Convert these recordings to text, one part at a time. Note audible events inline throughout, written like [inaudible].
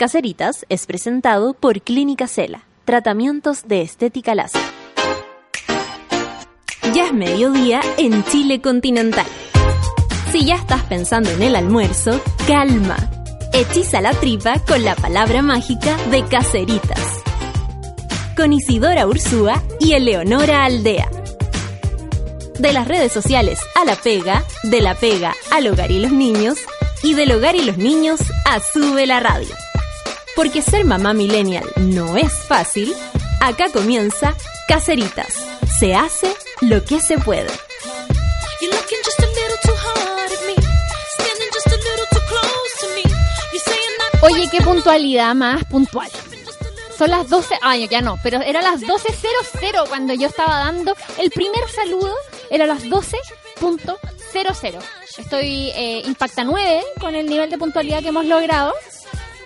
Caseritas es presentado por Clínica Cela, tratamientos de estética láser. Ya es mediodía en Chile continental. Si ya estás pensando en el almuerzo, calma. Hechiza la tripa con la palabra mágica de Caseritas. Con Isidora Ursúa y Eleonora Aldea. De las redes sociales a la pega, de la pega al hogar y los niños, y del hogar y los niños a Sube la Radio. Porque ser mamá millennial no es fácil, acá comienza Caseritas. Se hace lo que se puede. You're looking just a little too hard at me. Standing just a little too close to me. You're saying that Oye, qué puntualidad más puntual. Son las 12, ay, ya no, pero era las 12.00 cuando yo estaba dando el primer saludo, era las 12.00. Estoy eh, impacta 9 con el nivel de puntualidad que hemos logrado.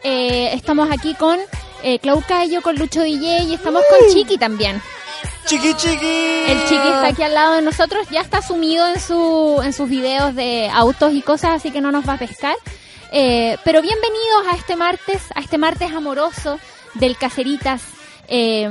Eh, estamos aquí con eh, Clau Cayo, con Lucho DJ y estamos con Chiqui también. Chiqui chiqui. El Chiqui está aquí al lado de nosotros, ya está sumido en, su, en sus videos de autos y cosas, así que no nos va a pescar. Eh, pero bienvenidos a este martes, a este martes amoroso del Caceritas. Eh,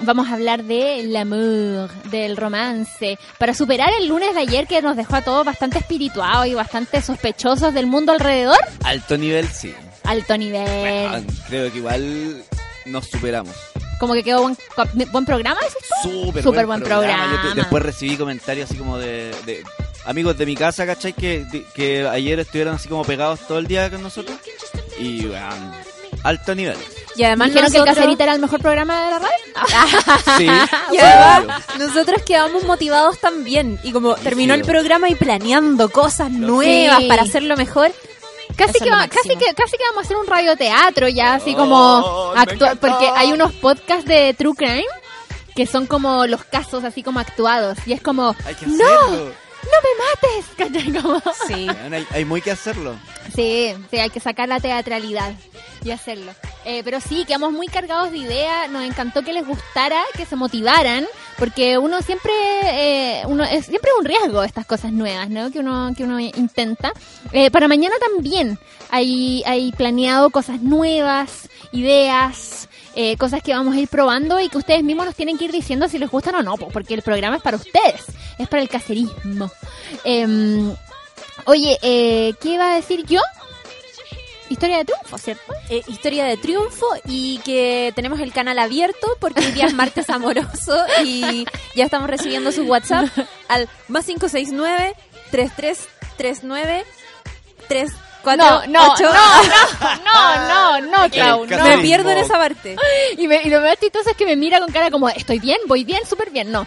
vamos a hablar del amor, del romance, para superar el lunes de ayer que nos dejó a todos bastante espirituados y bastante sospechosos del mundo alrededor. Alto nivel, sí. Alto nivel. Creo que igual nos superamos. Como que quedó buen, buen programa? Súper, Súper buen Yo programa. te- después recibí comentarios así como de, de amigos de mi casa, ¿cachai? Que, de- que ayer estuvieron así como pegados todo el día con nosotros. Y, weón, alto nivel. Y además ¿Dijeron que el Cacerita era el mejor programa de la radio? [laughs] Sí, Y además, nosotros quedamos motivados también. Y como terminó el programa y planeando cosas nuevas Sí. para hacerlo mejor. Casi Eso que, va- casi, que, casi que vamos a hacer un radioteatro ya, así Oh, como encantó. porque hay unos podcasts de True Crime que son como los casos así como actuados y es como, Hay que no, no me mates, [laughs] ¿cachai? Como- Sí. Hay, hay muy que hacerlo. Sí, sí, hay que sacar la teatralidad y hacerlo. Eh, pero sí, quedamos muy cargados de ideas, nos encantó que les gustara, que se motivaran, porque uno siempre, eh, uno es siempre un riesgo estas cosas nuevas, ¿no? Que uno, que uno intenta. Eh, para mañana también hay, hay planeado cosas nuevas, ideas. eh, cosas que vamos a ir probando y que ustedes mismos nos tienen que ir diciendo si les gustan o no, po, porque el programa es para ustedes, es para el caserismo. Em, Oye, eh, ¿qué iba a decir yo? Historia de triunfo, ¿cierto? Eh, historia de triunfo y que tenemos el canal abierto porque hoy día es martes [laughs] amoroso y ya estamos recibiendo su WhatsApp al más 569 3339 34 No, no, no, no, no, no, Clau, Casi no. Me pierdo en esa parte. Y, me- y lo más chistoso es que me mira con cara como, estoy bien, voy bien, súper bien, no.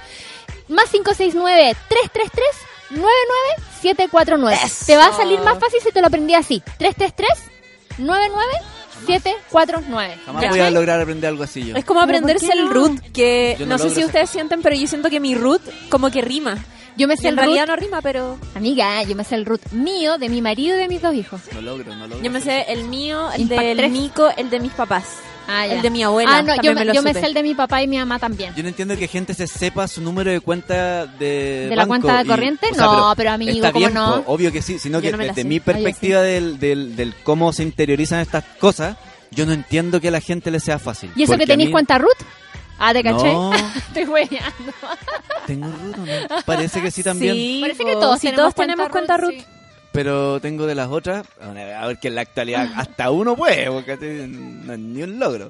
Más 569-333-99749. Eso. Te va a salir más fácil si te lo aprendí así. 333-99749. Jamás ¿Ya? voy a lograr aprender algo así yo. Es como ¿Pero por aprenderse el root, que Yo no, no sé si ustedes sienten, pero yo siento que mi root como que rima. Yo me Y sé en el realidad root, no rima, pero amiga, yo me sé el root mío, de mi marido y de mis dos hijos. No logro, no logro. yo me sé el mío, el Impact del tres. Nico, el de mis papás. Ah. El de mi abuela. Ah, no, yo, me, lo yo me sé el de mi papá y mi mamá también. Yo no entiendo que gente se sepa su número de cuenta de ¿De la banco cuenta de y- corriente? o sea, No, pero amigo, está ¿cómo bien, no? po, obvio que sí, sino Yo que no la desde sé. mi perspectiva del, del, del cómo se interiorizan estas cosas, yo no entiendo que a la gente le sea fácil. ¿Y eso que tenéis mí- cuenta root? Ah, ¿te caché? No, [laughs] Estoy hueveando. tengo ¿o ¿no? Parece que sí [laughs] también, Sí, Parece que todos sí, tenemos todos cuenta tenemos cuenta root. sí. Pero tengo de las otras, a ver que en la actualidad hasta uno puede, porque no es ni un logro.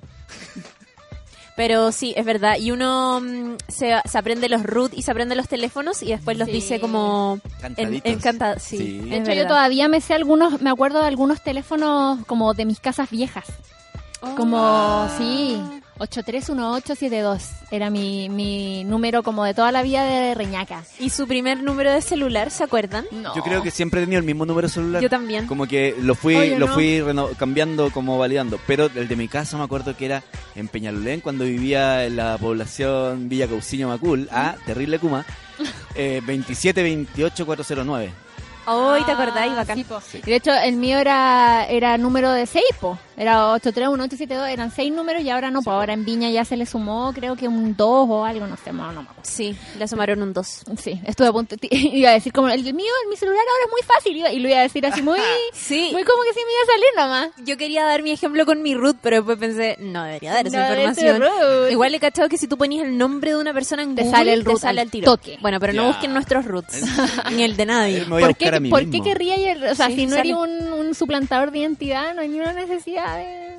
Pero sí, es verdad. Y uno mm, se, se aprende los root y se aprende los teléfonos y después los Sí. dice como en, Cantaditos. en canta- Sí, De hecho, yo todavía me sé algunos, me acuerdo de algunos teléfonos como de mis casas viejas. Como, Ah. sí, 831872 era mi, mi número como de toda la vida de Reñaca. ¿Y su primer número de celular, se acuerdan? No. Yo creo que siempre he tenido el mismo número celular. Yo también. Como que lo fui, Oye, lo no. fui reno- cambiando, como validando. Pero el de mi casa me acuerdo que era en Peñalolén, cuando vivía en la población Villa Cauciño Macul, a Terrible Cuma, [laughs] eh, 2728409. Hoy te acordáis, Ah, bacán. sí, po. De hecho, el mío era, era número de Seipo. Era 831, 872, eran seis números y ahora no, pues ahora en Viña ya se le sumó, creo que un 2 o algo, no sé, no, no me acuerdo. Sí, le sumaron un 2. Sí, estuve a punto, [laughs] iba a decir como, el mío, en mi celular ahora es muy fácil, iba- y lo iba a decir así muy, [laughs] Sí. muy como que sí me iba a salir nomás. Yo quería dar mi ejemplo con mi root, pero después pensé, no debería dar esa No, ese información. root. Igual he cachado que si tú ponías el nombre de una persona en Te Google, sale el root sale al tiro. toque. Bueno, pero no busquen nuestros roots, [laughs] ni el de nadie. ¿Por qué, por qué querría ir? O sea, Sí, si no sale. eres un, un suplantador de identidad, no hay ninguna necesidad de,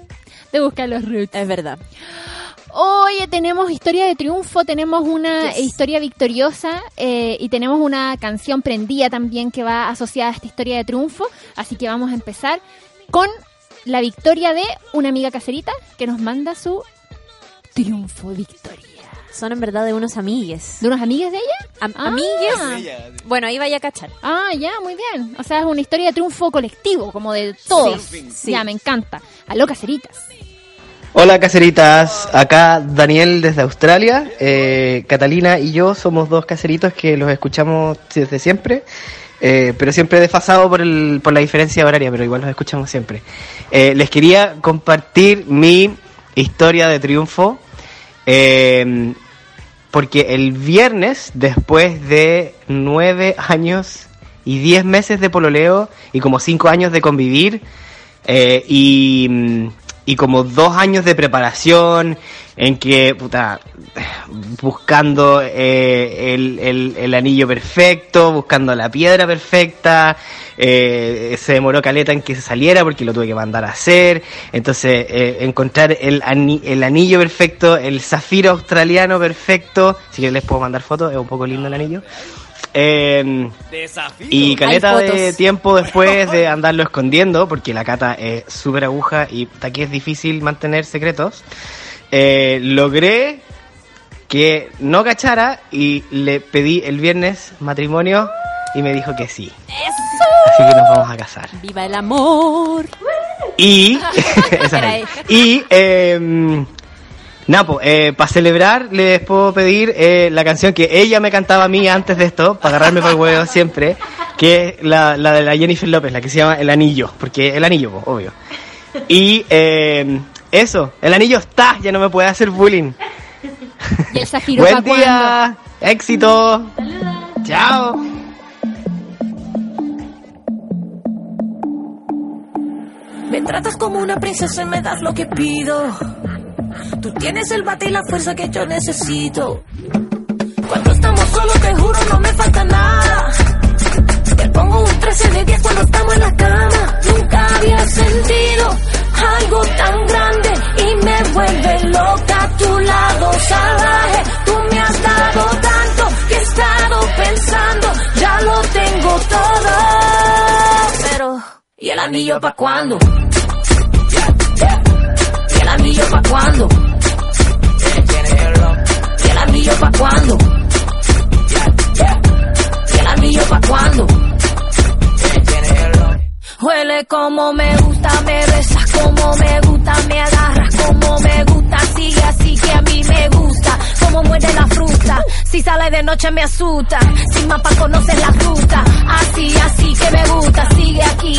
de buscar los roots. Es verdad. Oye, tenemos historia de triunfo, tenemos una Yes. historia victoriosa eh, y tenemos una canción prendida también que va asociada a esta historia de triunfo. Así que vamos a empezar con la victoria de una amiga caserita que nos manda su triunfo, victoria. Son en verdad de unos amigues. ¿De unas amigas de ella? Am- Ah. Amigues. Ella, Bueno, ahí vaya a cachar. Ah, ya, muy bien. O sea, es una historia de triunfo colectivo, como de todos. Sí, sí. Ya, me encanta. Aló, caseritas. Hola caseritas, acá Daniel desde Australia. Eh, Catalina y yo somos dos caseritos que los escuchamos desde siempre, eh, pero siempre desfasado por, el, por la diferencia horaria, pero igual los escuchamos siempre. Eh, les quería compartir mi historia de triunfo, eh, porque el viernes, después de nueve años y diez meses de pololeo y como cinco años de convivir, eh, y, y como dos años de preparación en que, puta, buscando eh, el, el- el anillo perfecto, buscando la piedra perfecta, eh, se demoró caleta en que se saliera porque lo tuve que mandar a hacer, entonces eh, encontrar el, ani- el anillo perfecto, el zafiro australiano perfecto, si que les puedo mandar fotos, es un poco lindo el anillo. Eh, y caleta de tiempo después de [laughs] andarlo escondiendo, porque la cata es súper aguja y aquí es difícil mantener secretos, eh, logré que no cachara y le pedí el viernes matrimonio y me dijo que sí. Así que nos vamos a casar. ¡Viva el amor! Y, [laughs] [laughs] esa es. y eh, Napo, para celebrar les puedo pedir eh, la canción que ella me cantaba a mí antes de esto, para agarrarme para el huevo siempre, que es la, la de la Jennifer López, la que se llama El Anillo, porque el anillo, po, obvio. Y eh, eso, el anillo está, ya no me puede hacer bullying. ¿Y el [laughs] zafiro pa' Buen día, éxito. Chao. Me tratas como una princesa y me das lo que pido. Tú tienes el bate y la fuerza que yo necesito. Cuando estamos solos, te juro, no me falta nada. Te pongo un 13 de 10 cuando estamos en la cama. Nunca había sentido algo tan ¿y el anillo pa' cuándo? ¿Y el anillo pa' cuándo? ¿Y el anillo pa' cuándo? ¿Y el anillo pa' cuándo? Huele como me gusta, me besas como me gusta, me agarras como me gusta, sigue así que a mí me gusta, como muerde la fruta, si sale de noche me asusta, sin mapa conoces la ruta, así, así que me gusta, sigue aquí,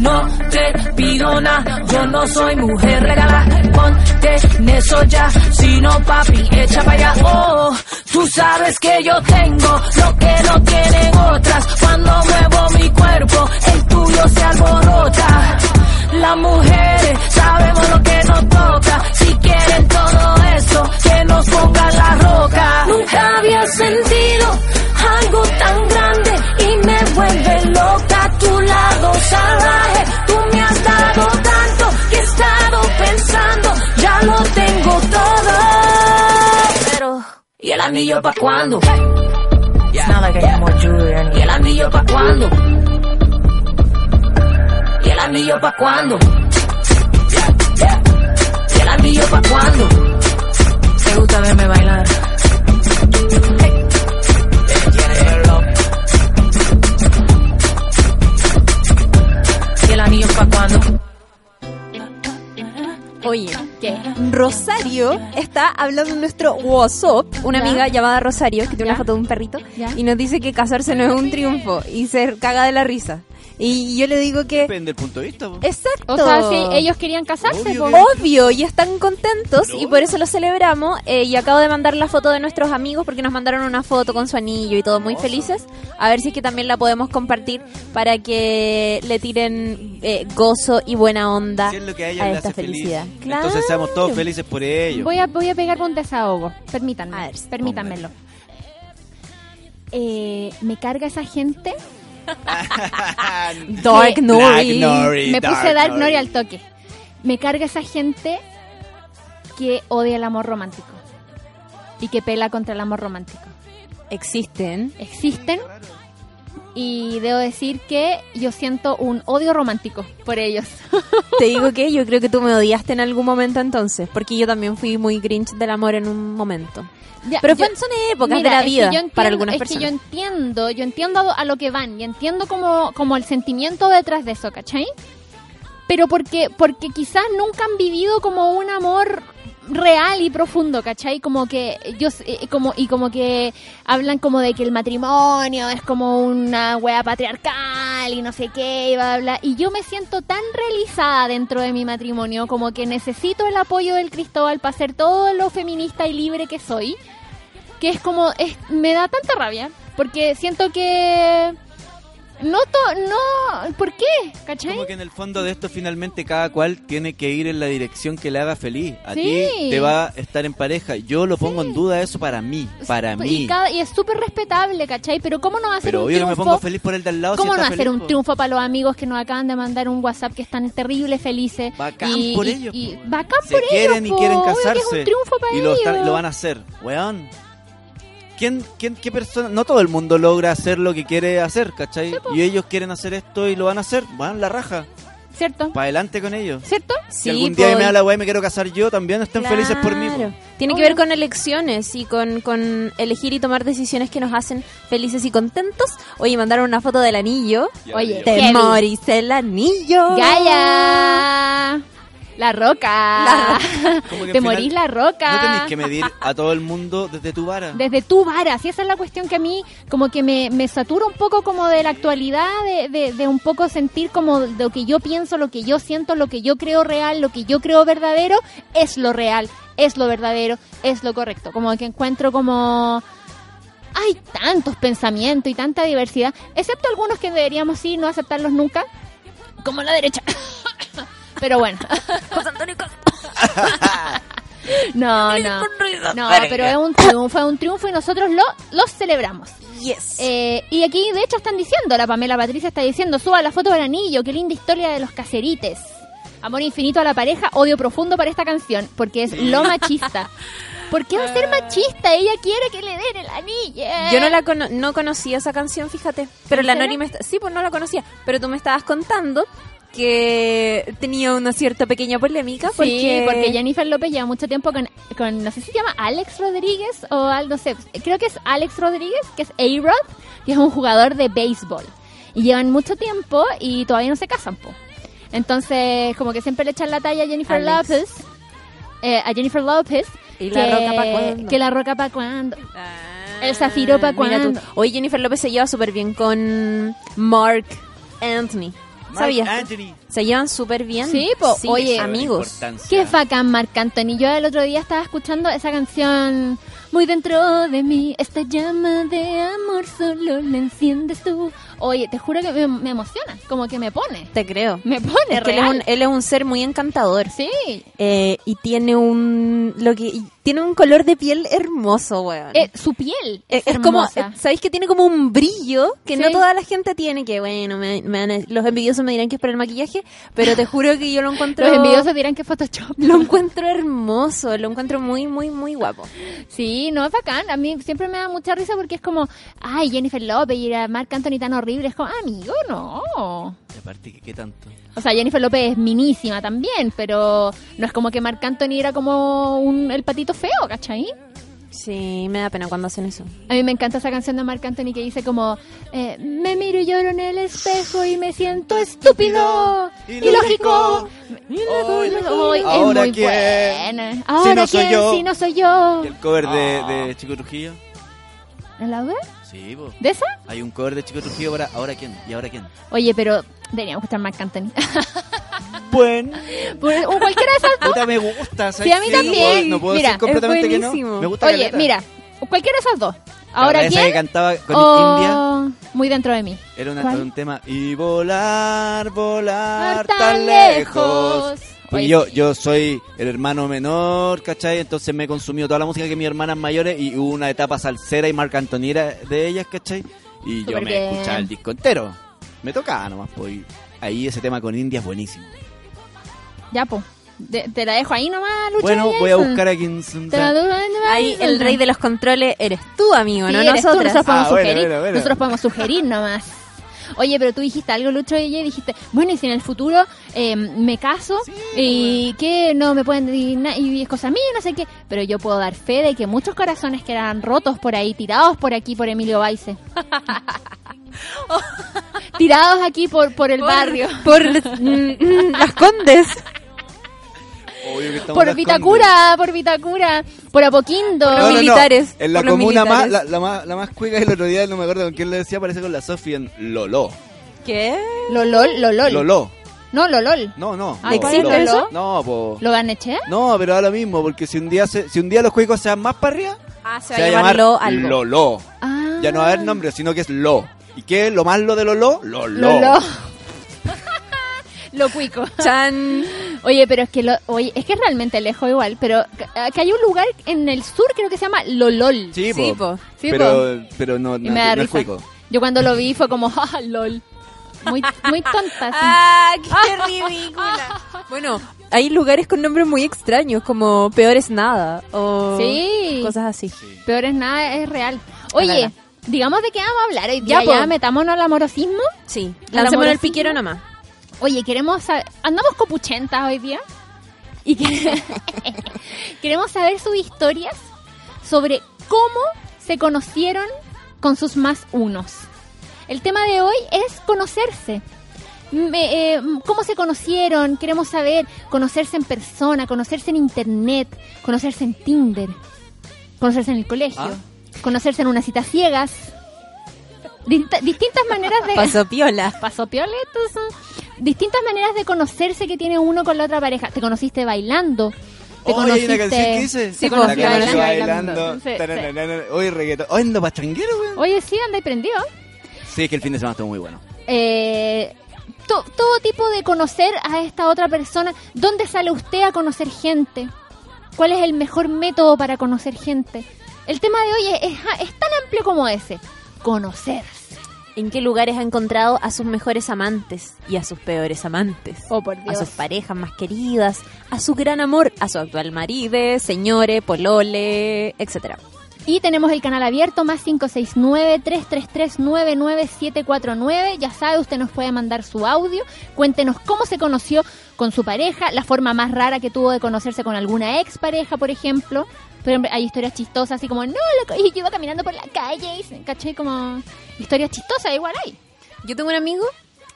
No te pido nada, yo no soy mujer regala, ponte en eso ya, si no papi, echa para allá, oh, tú sabes que yo tengo lo que no tienen otras, cuando muevo mi cuerpo, el tuyo se alborota, las mujeres sabemos lo que nos toca, si quieren todo eso, que nos pongan la roca, nunca había sentido algo tan grande y me vuelve loca tu lado salvaje. Tú me has dado tanto que he estado pensando, ya lo tengo todo. Pero, ¿y el anillo pa' cuándo? It's not like I more jewelry ¿Y el anillo pa' cuándo? ¿Y el anillo pa' cuándo? ¿Y el anillo pa' cuándo? Te gusta verme bailar. ¿Y el anillo pa' cuándo? Oye, ¿qué? Rosario está hablando en nuestro WhatsApp, una Ya. amiga llamada Rosario, que tiene Ya. una foto de un perrito, Ya. y nos dice que casarse no es un triunfo, y se caga de la risa. Y yo le digo que... Depende del punto de vista. po. Exacto. O sea, si ellos querían casarse, Obvio que- Obvio, y están contentos y por eso lo celebramos. eh, y acabo de mandar la foto de nuestros amigos porque nos mandaron una foto con su anillo y todo muy felices. A ver si es que también la podemos compartir para que le tiren eh, gozo y buena onda Si es lo que a esta hace feliz. felicidad. Entonces seamos todos felices por ello. Voy a, voy a pegar un desahogo. Permítanme. A ver, permítanmelo. Eh, me carga esa gente. [laughs] Dark Nori. Me puse Dark Nori Nori. al toque. Me carga esa gente que odia el amor romántico. Y que pela contra el amor romántico. Existen. Existen. Y debo decir que yo siento un odio romántico por ellos. [laughs] Te digo que yo creo que tú me odiaste en algún momento entonces, porque yo también fui muy grinch del amor en un momento. Ya, Pero yo- son épocas Mira, de la vida entiendo- para algunas es personas. que yo entiendo, yo entiendo a lo que van y entiendo como, como el sentimiento detrás de eso, ¿cachai? Pero porque, porque quizás nunca han vivido como un amor real y profundo, ¿cachai? Como que yo eh, como y como que hablan como de que el matrimonio es como una wea patriarcal y no sé qué y bla, bla. y yo me siento tan realizada dentro de mi matrimonio como que necesito el apoyo del Cristóbal para ser todo lo feminista y libre que soy que es como es, me da tanta rabia porque siento que no to, no ¿por qué? ¿cachai? Como que en el fondo de esto finalmente cada cual tiene que ir en la dirección que le haga feliz. A Sí. ti te va a estar en pareja. Yo lo pongo en duda eso para mí, para y, mí. cada- y es súper respetable, ¿cachai? Pero ¿cómo no va a ser Pero un obvio que me triunfo? pongo feliz por el de al lado. si ¿Cómo no está va a ser un triunfo para los amigos que nos acaban de mandar un WhatsApp que están terribles felices? Bacán y, por y- ellos, y po. bacán Se por quieren ellos, y po. quieren Obvio que casarse. es un triunfo para y lo, ellos. están- lo van a hacer. Weón. ¿Quién, quién, ¿Qué persona? No todo el mundo logra hacer lo que quiere hacer, ¿cachai? y ellos quieren hacer esto y lo van a hacer. Van la raja. ¿Cierto? Para adelante con ellos. ¿Cierto? si Sí, algún día me da la weá y me quiero casar yo, también estén felices por mí. Tiene que ver con elecciones y con, con elegir y tomar decisiones que nos hacen felices y contentos. Oye, mandaron una foto del anillo. Ya, Oye. Te morís el anillo. Gaya. La roca. Te morís la roca. No tenéis que medir a todo el mundo desde tu vara. Desde tu vara, sí, esa es la cuestión que a mí como que me, me satura un poco como de la actualidad, de, de, de un poco sentir como lo que yo pienso, lo que yo siento, lo que yo creo real, lo que yo creo verdadero, es lo real, es lo verdadero, es lo correcto. Como que encuentro como... Hay tantos pensamientos y tanta diversidad, excepto algunos que deberíamos sí no aceptarlos nunca, como la derecha. Pero bueno. [laughs] No, no. No, pero es un triunfo, es un triunfo y nosotros lo, lo celebramos. Yes. Eh, y aquí, de hecho, están diciendo, la Pamela Patricia está diciendo, suba la foto del anillo, qué linda historia de los caserites. Amor infinito a la pareja, odio profundo para esta canción, porque es lo machista. ¿Por qué va a ser machista? Ella quiere que le den el anillo. Yo no la cono- no conocía esa canción, fíjate. Pero ¿En la? Nori me sí, pues no la conocía. Pero tú me estabas contando que tenía una cierta pequeña polémica porque Sí, porque Jennifer López lleva mucho tiempo con, con, no sé si se llama Alex Rodríguez o algo, no sé, creo que es Alex Rodríguez, que es A-Rod, que es un jugador de béisbol. Y llevan mucho tiempo y todavía no se casan, po. Entonces, como que siempre le echan la talla a Jennifer Alex. López, eh, a Jennifer López, ¿Y la que, roca pa' cuándo? que la roca para cuando. Ah, El zafiro pa' mira tú. cuándo. Hoy Jennifer López se lleva súper bien con Mark Anthony. ¿Sabías? Anthony. Se llevan súper bien. Sí, po. Oye, amigos. Qué bacán Marc Anthony. Yo el otro día estaba escuchando esa canción muy dentro de mí. Esta llama de amor solo la enciendes tú. Oye, te juro que me, me emociona. Como que me pone. Te creo. Me pone Es que él es, un, él es un ser muy encantador. Sí. Eh, y tiene un lo que tiene un color de piel hermoso, weón. Eh, su piel es, es, es como, eh, ¿sabéis que tiene como un brillo que no toda la gente tiene? Que bueno, me- los envidiosos me dirán que es por el maquillaje, pero te juro que yo lo encuentro. [laughs] Los envidiosos dirán que Photoshop. Lo encuentro hermoso, lo encuentro muy, muy, muy guapo. Sí, Sí, no, es bacán. A mí siempre me da mucha risa porque es como, ay, Jennifer López y a Marc Anthony tan horrible. Es como, amigo, no. Y aparte, ¿qué, qué tanto? O sea, Jennifer López es minísima también, pero no es como que Marc Anthony era como un, el patito feo, ¿cachai? Sí, me da pena cuando hacen eso. A mí me encanta esa canción de Marc Anthony que dice como eh, me miro y lloro en el espejo y me siento estúpido ilógico Hoy- Ay, es ¿Ahora muy quién? buena ahora no soy quién yo. si no soy yo ¿Y el cover de, de Chico Trujillo? ¿En la web? Sí, po. ¿de esa? Hay un cover de Chico Trujillo para ¿Ahora quién? ¿Y ahora quién? oye pero deberíamos escuchar Marc Anthony [laughs] Bueno, Por- o cualquiera de esas dos puta me gusta. ¿sabes Sí, a mí también. No puedo, no puedo Mira, decir completamente es que no. Me gusta oye caleta. mira cualquiera de esas dos ahora que quién cantaba con o India muy dentro de mí era un tema y volar, volar Tan tan lejos. yo, yo soy el hermano menor, ¿cachai? Entonces me he consumido toda la música que mis hermanas mayores y hubo una etapa salsera y Marc Anthony era de ellas, ¿cachai? Y yo me bien. escuchaba el disco entero. Me tocaba nomás, pues. Ahí ese tema con India es buenísimo. Ya po De- te la dejo ahí nomás Lucha Bueno, voy a buscar aquí en... Te la doy- Ahí el rey de los controles eres tú, amigo, Sí, no eres tú, nosotras. nosotros podemos Ah, bueno, sugerir. bueno, bueno. Nosotros podemos sugerir nomás. Oye, pero tú dijiste algo, Lucho, y ella dijiste, bueno, y si en el futuro eh, me caso y que no me pueden y es cosa mía, no sé qué, pero yo puedo dar fe de que muchos corazones quedan rotos por ahí, tirados por aquí por Emilio Baice. [laughs] tirados aquí por, por el barrio. [laughs] Por mm, mm, las condes. Obvio que estamos Por Vitacura, por Vitacura, por Apoquindo. Los No, no, no. militares, En la comuna más, la, más, la más cuica el otro día, no me acuerdo con quién le decía, parece con la Sofía en Lolo. ¿Qué? Lolol, Lolol. Lolo. No, Lolol. No, no. Ah, no, ¿cuál es Lolo. Lolo? No, po. ¿Lo ganeché? No, pero da lo mismo, porque si un día se, si un día los cuicos sean más para arriba, Ah, se se va a llamar Lo algo. Lolo. Ah. Ya no va a haber nombre, sino que es Lo. ¿Y qué es lo más lo de Lolo? Lolo. Lolo. lo cuico. Chan. Oye, pero es que lo, oye, es que es realmente lejos igual, pero que, hay un lugar en el sur creo que se llama Lolol. Sí, Sí, po. po. Sí, pero, pero no, no, me da no risa. Yo cuando lo vi fue como, ja, [laughs] lol. Muy, muy tonta. ¡Ah, qué [laughs] ridícula! Bueno, hay lugares con nombres muy extraños, como Peor es Nada, o Sí. cosas así. Peor es nada, es real. Oye, digamos de qué vamos a hablar hoy día. Ya, Ya, metámonos al amorosismo. Sí, ¿Al lancemos el piquero nomás. Oye, queremos saber, andamos copuchentas hoy día y que- [laughs] queremos saber sus historias sobre cómo se conocieron con sus más unos. El tema de hoy es conocerse. Me- eh, ¿Cómo se conocieron? Queremos saber conocerse en persona, conocerse en internet, conocerse en Tinder, conocerse en el colegio, Ah. conocerse en una cita ciegas. Dista- distintas maneras de... Pasó piola. Distintas maneras de conocerse que tiene uno con la otra pareja. Te conociste bailando. Te hay una conociste... canción que dice. Sí, la conocí bailando. bailando. Sí, sí. Taranana. Oye, reggaetón. Oye, ando pachanguero, weón. Oye, sí, anda y prendió. Sí, es que el fin de semana estuvo muy bueno. Eh, to- todo tipo de conocer a esta otra persona. ¿Dónde sale usted a conocer gente? ¿Cuál es el mejor método para conocer gente? El tema de hoy es, es- es tan amplio como ese. Conocerse. ¿En qué lugares ha encontrado a sus mejores amantes y a sus peores amantes? Oh, por a sus parejas más queridas, a su gran amor, a su actual marido, señore, polole, etcétera. Y tenemos el canal abierto más 569-333-99749. Ya sabe, usted nos puede mandar su audio. Cuéntenos cómo se conoció con su pareja, la forma más rara que tuvo de conocerse con alguna expareja, por ejemplo. Pero hay historias chistosas, así como, no, loco, y yo iba caminando por la calle, y, ¿cachai? Como historias chistosas, igual hay. Yo tengo un amigo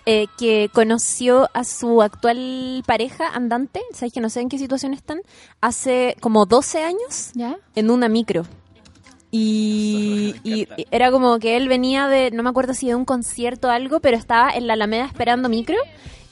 eh, que conoció a su actual pareja andante, sabéis que no sé en qué situación están, hace como 12 años ¿Ya? en una micro. Y, y era como que él venía de, no me acuerdo si de un concierto o algo, pero estaba en la Alameda esperando micro.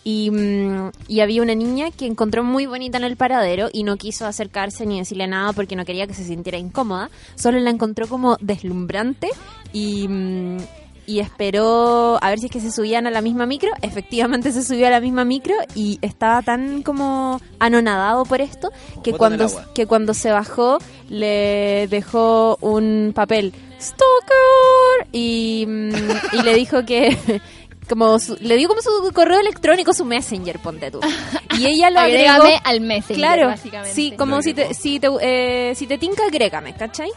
Y, mm, y había una niña que encontró muy bonita en el paradero y no quiso acercarse ni decirle nada porque no quería que se sintiera incómoda. Solo la encontró como deslumbrante y, mm, y esperó a ver si es que se subían a la misma micro. [laughs] Efectivamente se subió a la misma micro y estaba tan como anonadado por esto que cuando, que cuando se bajó le dejó un papel Stalker y, mm, y le dijo que, [laughs] como su- le dio como su correo electrónico, su messenger, ponte tú. [laughs] Y ella lo agregó. Agrégame al Messenger, Claro, básicamente. sí, como si te, si te, eh, si te tinca, agrégame, ¿cachai?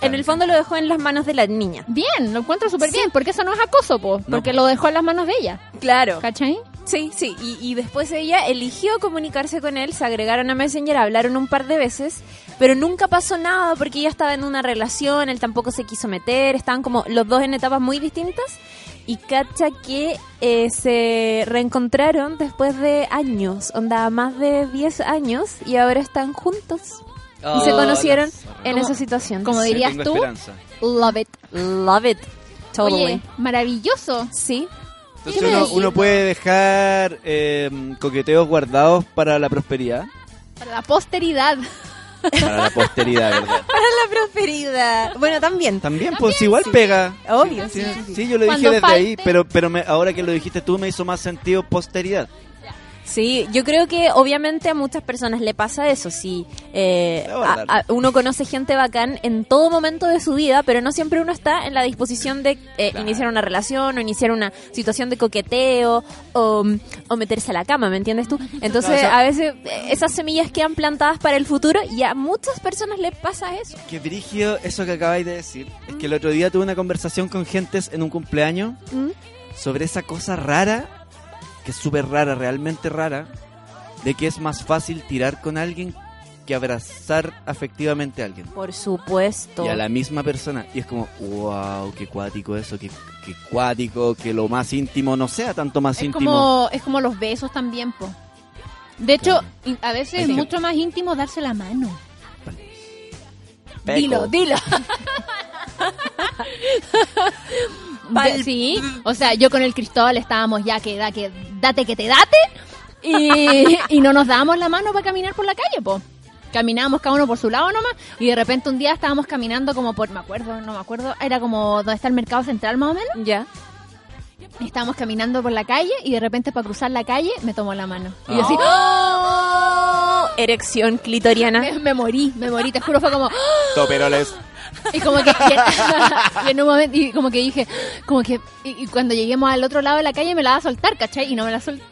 En el fondo lo dejó en las manos de la niña. Bien, lo encuentro súper bien, porque eso no es acoso, po, No, porque po. lo dejó en las manos de ella, Claro. ¿cachai? Sí, sí, y, y después ella eligió comunicarse con él, se agregaron a Messenger, hablaron un par de veces, pero nunca pasó nada porque ella estaba en una relación, él tampoco se quiso meter, estaban como los dos en etapas muy distintas y cacha que eh, se reencontraron después de años, onda más de 10 años y ahora están juntos y se conocieron en Como- esa situación. como dirías tú. esperanza. Love it. Love it. Totally. Oye, maravilloso. sí. Entonces ¿Qué me uno, uno puede dejar eh, coqueteos guardados para la prosperidad, Para la posteridad. Para la posteridad, ¿verdad? [laughs] Para la prosperidad. Bueno, también. También, pues igual pega. Obvio, Sí, sí, yo lo dije desde ahí, pero pero me- ahora que lo dijiste tú me hizo más sentido posteridad. Sí, yo creo que obviamente a muchas personas le pasa eso. Si eh, a- a- uno conoce gente bacán en todo momento de su vida, pero no siempre uno está en la disposición de eh, Claro. iniciar una relación o iniciar una situación de coqueteo o, o meterse a la cama, ¿me entiendes tú? Entonces, Claro, o sea- a veces eh, esas semillas quedan plantadas para el futuro y a muchas personas les pasa eso. Qué brígido eso que acabáis de decir. Es que el otro día tuve una conversación con gentes en un cumpleaños ¿Mm? sobre esa cosa rara, que es súper rara, realmente rara, de que es más fácil tirar con alguien que abrazar afectivamente a alguien. Por supuesto. Y a la misma persona. Y es como, wow, qué cuático eso, qué, qué cuático, que lo más íntimo no sea tanto más Es íntimo. como, es como los besos también, po. De hecho, Claro. a veces es que- mucho más íntimo darse la mano. Peco. Dilo, dilo. [laughs] [laughs] Pal- sí, o sea, yo con el Cristóbal estábamos ya que, da, que date que te date y, y no nos dábamos la mano para caminar por la calle, po. Caminábamos cada uno por su lado nomás y de repente un día estábamos caminando como por, me acuerdo, no me acuerdo, era como donde está el mercado central más o menos. Ya. Estábamos caminando por la calle y de repente para cruzar la calle me tomó la mano. Y yo así, Oh, erección clitoriana. me, me morí, me morí, te juro, fue como... Toperoles. Y como que y, en un momento y como que dije, como que y, y cuando lleguemos al otro lado de la calle me la va a soltar, ¿cachai? Y no me la soltó.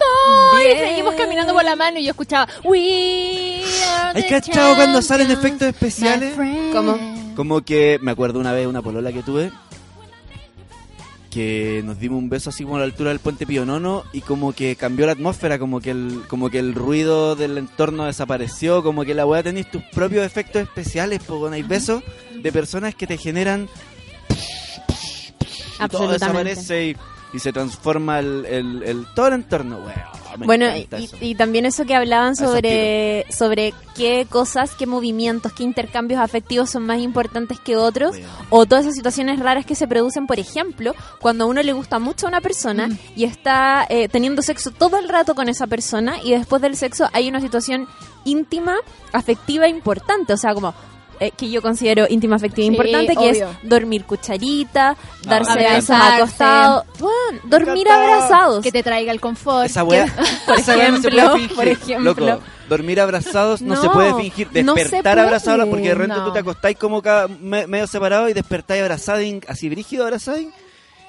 Bien. Y seguimos caminando por la mano y yo escuchaba, We are ¿Hay the cachado cuando salen efectos especiales? ¿Cómo? Como que me acuerdo una vez una polola que tuve que nos dimos un beso así como a la altura del puente Pío Nono y como que cambió la atmósfera, como que el, como que el ruido del entorno desapareció, como que la weá tenéis tus propios efectos especiales, pues bueno, hay besos de personas que te generan y todo desaparece y, y se transforma el, el, el- todo el entorno, weón, me Bueno, y, también eso que hablaban sobre, sobre qué cosas, qué movimientos, qué intercambios afectivos son más importantes que otros, o todas esas situaciones raras que se producen, por ejemplo, cuando a uno le gusta mucho a una persona y está eh, teniendo sexo todo el rato con esa persona y después del sexo hay una situación íntima, afectiva importante, o sea, como... eh, que yo considero íntima afectiva Sí, importante, que obvio. es dormir cucharita, darse besos encanta. acostados, bueno, dormir abrazados. que te traiga el confort. Esa weá, por [laughs] esa weá no se puede ejemplo, fingir. por ejemplo. Loco, dormir abrazados no, No, se puede fingir. no Despertar puede. abrazados, porque de repente No. tú te acostáis como cada, me- medio separado y despertáis abrazados, así brígido abrazados.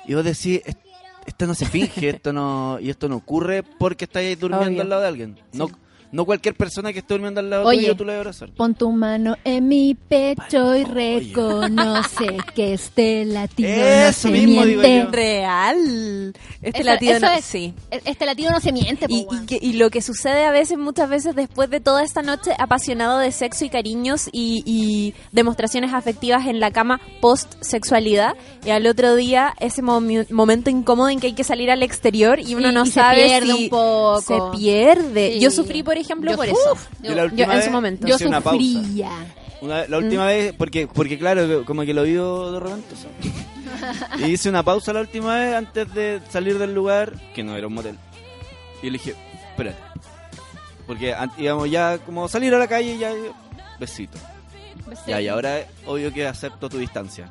Y vos decís, "Est- esto no se finge, esto no y esto no ocurre porque estáis durmiendo Obvio. al lado de alguien. No, no cualquier persona que esté durmiendo al lado Oye. tuyo tú le abrazar. Pon tu mano en mi pecho y reconoce [laughs] que este latido no Eso se mismo digo miente. yo. Real. Este Eso- latido eso no- es. sí. Este latido no se miente, Y, y que- y lo que sucede a veces, muchas veces, después de toda esta noche apasionado de sexo y cariños y, y demostraciones afectivas en la cama post-sexualidad, y al otro día ese momento incómodo en que hay que salir al exterior y uno Sí, no y se sabe pierde si un poco. se pierde. Sí. Yo sufrí, por ejemplo, Yo- por uf, eso. yo- en vez su momento. Yo hice una pausa. Una- la última vez, porque, porque claro, como que lo vivo de repente. o sea. [laughs] Y hice una pausa la última vez antes de salir del lugar, que no era un motel. Y le dije, espérate. Porque íbamos ya como salir a la calle y ya besito. Ya, y ahora obvio que acepto tu distancia.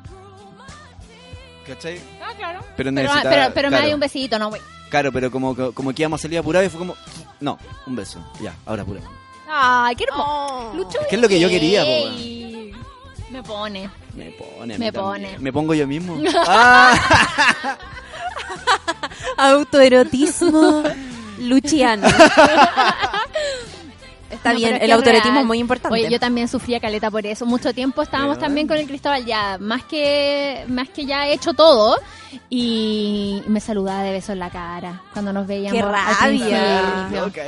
¿Cachai? Ah, claro. Pero Pero, necesita, pero, me hay un besito, no, güey. Claro, pero como, como que íbamos a salir apurados y fue como, no, un beso. Ya, ahora apuramos. Ay, qué hermoso. Lucho. Es que es lo que yo quería, po. Me pone. Me pone, Me también. pone. Me pongo yo mismo. [laughs] ah, [laughs] Autoerotismo luchiano. [laughs] Está No, bien, el real. es muy importante. Oye, yo también sufría caleta por eso. Mucho tiempo estábamos también con el Cristóbal ya, más que más que ya he hecho todo y me saludaba de beso en la cara cuando nos veíamos. ¡Qué rabia! Loca.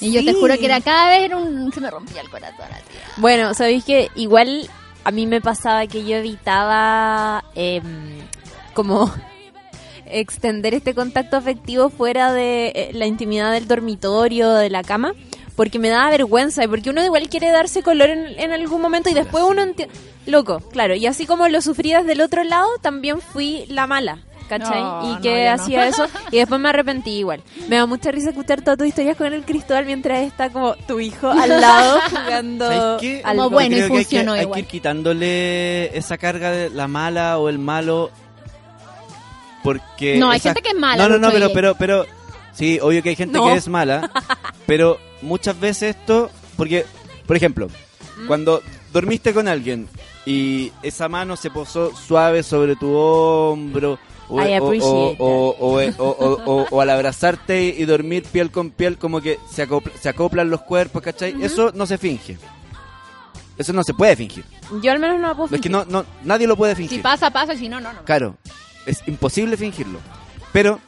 Y yo te juro que era cada vez era un, se me rompía el corazón así. Bueno, sabéis que igual a mí me pasaba que yo evitaba em, como [laughs] extender este contacto afectivo fuera de eh, la intimidad del dormitorio, de la cama, porque me daba vergüenza y porque uno igual quiere darse color en, en algún momento y después uno enti- loco, claro, y así como lo sufrí desde el otro lado, también fui la mala. ¿Cachai? No, y que no. hacía eso y después me arrepentí igual. Me da mucha risa escuchar todas tus historias con el Cristóbal mientras está como tu hijo al [laughs] lado jugando ¿Sabes qué? al Como bueno, y Creo que hay que- funcionó hay que, ir quitándole esa carga de la mala o el malo. Porque. No, hay esa- gente que es mala, No, no, no, pero, pero, pero. Sí, obvio que hay gente No. que es mala. pero muchas veces esto. Porque, por ejemplo, ¿Mm? cuando dormiste con alguien y esa mano se posó suave sobre tu hombro. O, I o- o- o- al abrazarte y, dormir piel con piel, como que se, acopla- se acoplan los cuerpos, ¿cachai? Eso no se finge. Eso no se puede fingir. Yo al menos no lo puedo Es que no, no, nadie lo puede fingir. Si pasa, pasa, y si no, no, no. Claro, es imposible fingirlo. Pero,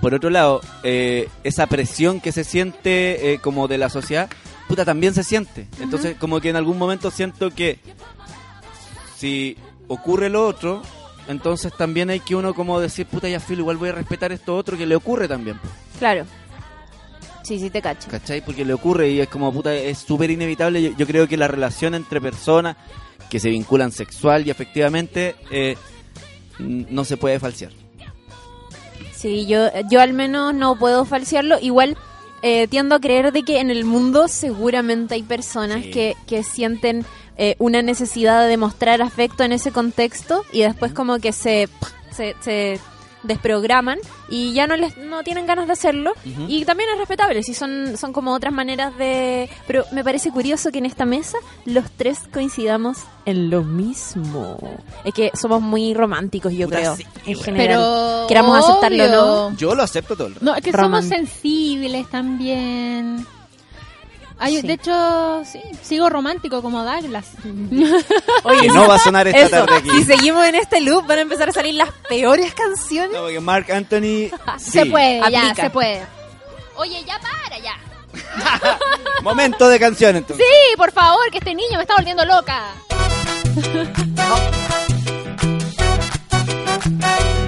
por otro lado, eh, esa presión que se siente eh, como de la sociedad, puta, también se siente. Entonces, como que en algún momento siento que si ocurre lo otro, entonces también hay que uno como decir, puta, ya filo, igual voy a respetar esto otro que le ocurre también. Claro. Sí, sí te cacho. ¿Cachai? Porque le ocurre y es como, puta, es súper inevitable. Yo, yo creo que la relación entre personas que se vinculan sexual y efectivamente eh, no se puede falsear. Sí, yo, yo al menos no puedo falsearlo. Igual eh, tiendo a creer de que en el mundo seguramente hay personas Sí. que, que sienten eh, una necesidad de demostrar afecto en ese contexto y después como que se, se, se desprograman y ya no les no tienen ganas de hacerlo y también es respetable si son son como otras maneras de pero me parece curioso que en esta mesa los tres coincidamos en lo mismo es que somos muy románticos yo Puta, creo sí, en general Pero. queramos aceptarlo o no obvio. Yo lo acepto todo el rato. No, es que Roman. somos sensibles también. Ay, Sí. De hecho, sí, sigo romántico como Douglas. [laughs] Oye, Que no va a sonar esta Eso, tarde aquí. si seguimos en este loop van a empezar a salir las peores canciones. No, porque Mark Anthony. [laughs] se puede, ya, se puede. Oye, ya para, ya. [laughs] Momento de canción entonces. Sí, por favor, que este niño me está volviendo loca. ¿A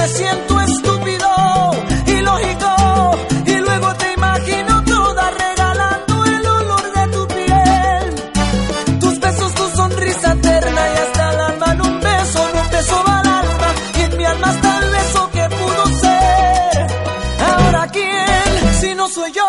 Me siento estúpido, ilógico, y luego te imagino toda regalando el olor de tu piel, tus besos, tu sonrisa eterna y hasta el alma en un beso, en un beso va al alma y en mi alma está el beso que pudo ser. Ahora quién, si no soy yo,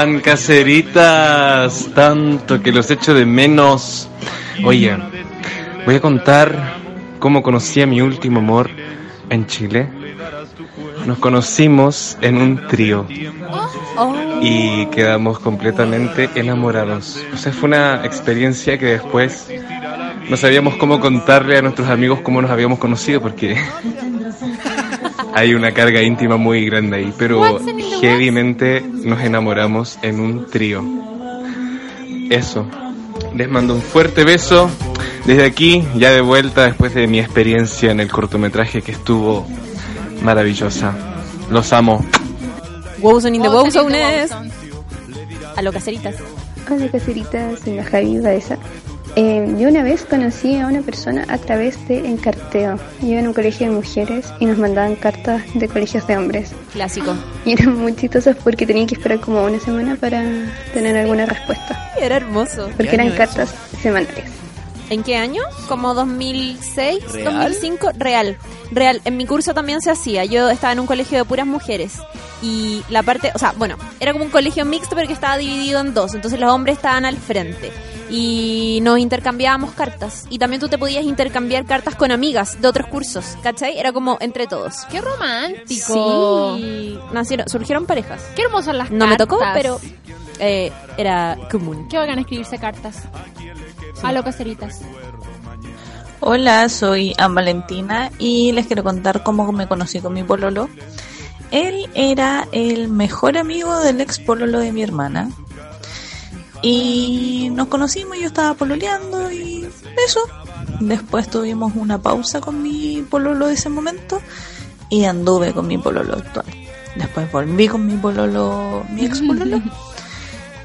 Están, caseritas? Tanto que los echo de menos. Oye, voy a contar cómo conocí a mi último amor en Chile. Nos conocimos en un trío y quedamos completamente enamorados. O sea, fue una experiencia que después no sabíamos cómo contarle a nuestros amigos cómo nos habíamos conocido porque [laughs] hay una carga íntima muy grande ahí, pero heavymente nos enamoramos en un trío. Eso. Les mando un fuerte beso desde aquí, ya de vuelta después de mi experiencia en el cortometraje que estuvo maravillosa. Los amo. Wowson in the Wowson the Wowzones. Wowzone. A lo caseritas. Caseritas, soy la Javi Baeza. Yo una vez conocí a una persona a través de Encarteo. Yo iba en un colegio de mujeres y nos mandaban cartas de colegios de hombres. Clásico. Y eran muy chistosas porque tenía que esperar como una semana para tener alguna respuesta. Era hermoso. Porque eran cartas semanales. ¿En qué año? Como 2006, ¿Real? 2005, real. Real, en mi curso también se hacía. Yo estaba en un colegio de puras mujeres. Y la parte, o sea, bueno, era como un colegio mixto pero que estaba dividido en dos. Entonces los hombres estaban al frente. Y nos intercambiábamos cartas. Y también tú te podías intercambiar cartas con amigas de otros cursos, ¿cachai? Era como entre todos. Qué romántico. Sí, nacieron, surgieron parejas. Qué hermosas las No me cartas. tocó, pero eh, era común. Qué bacán escribirse cartas. A lo caseritas. Hola, soy Ann Valentina y les quiero contar cómo me conocí con mi pololo. Él era el mejor amigo del ex pololo de mi hermana. Y nos conocimos, yo estaba pololeando y eso. Después tuvimos una pausa con mi pololo de ese momento y anduve con mi pololo actual. Después volví con mi pololo, mi ex pololo. [laughs]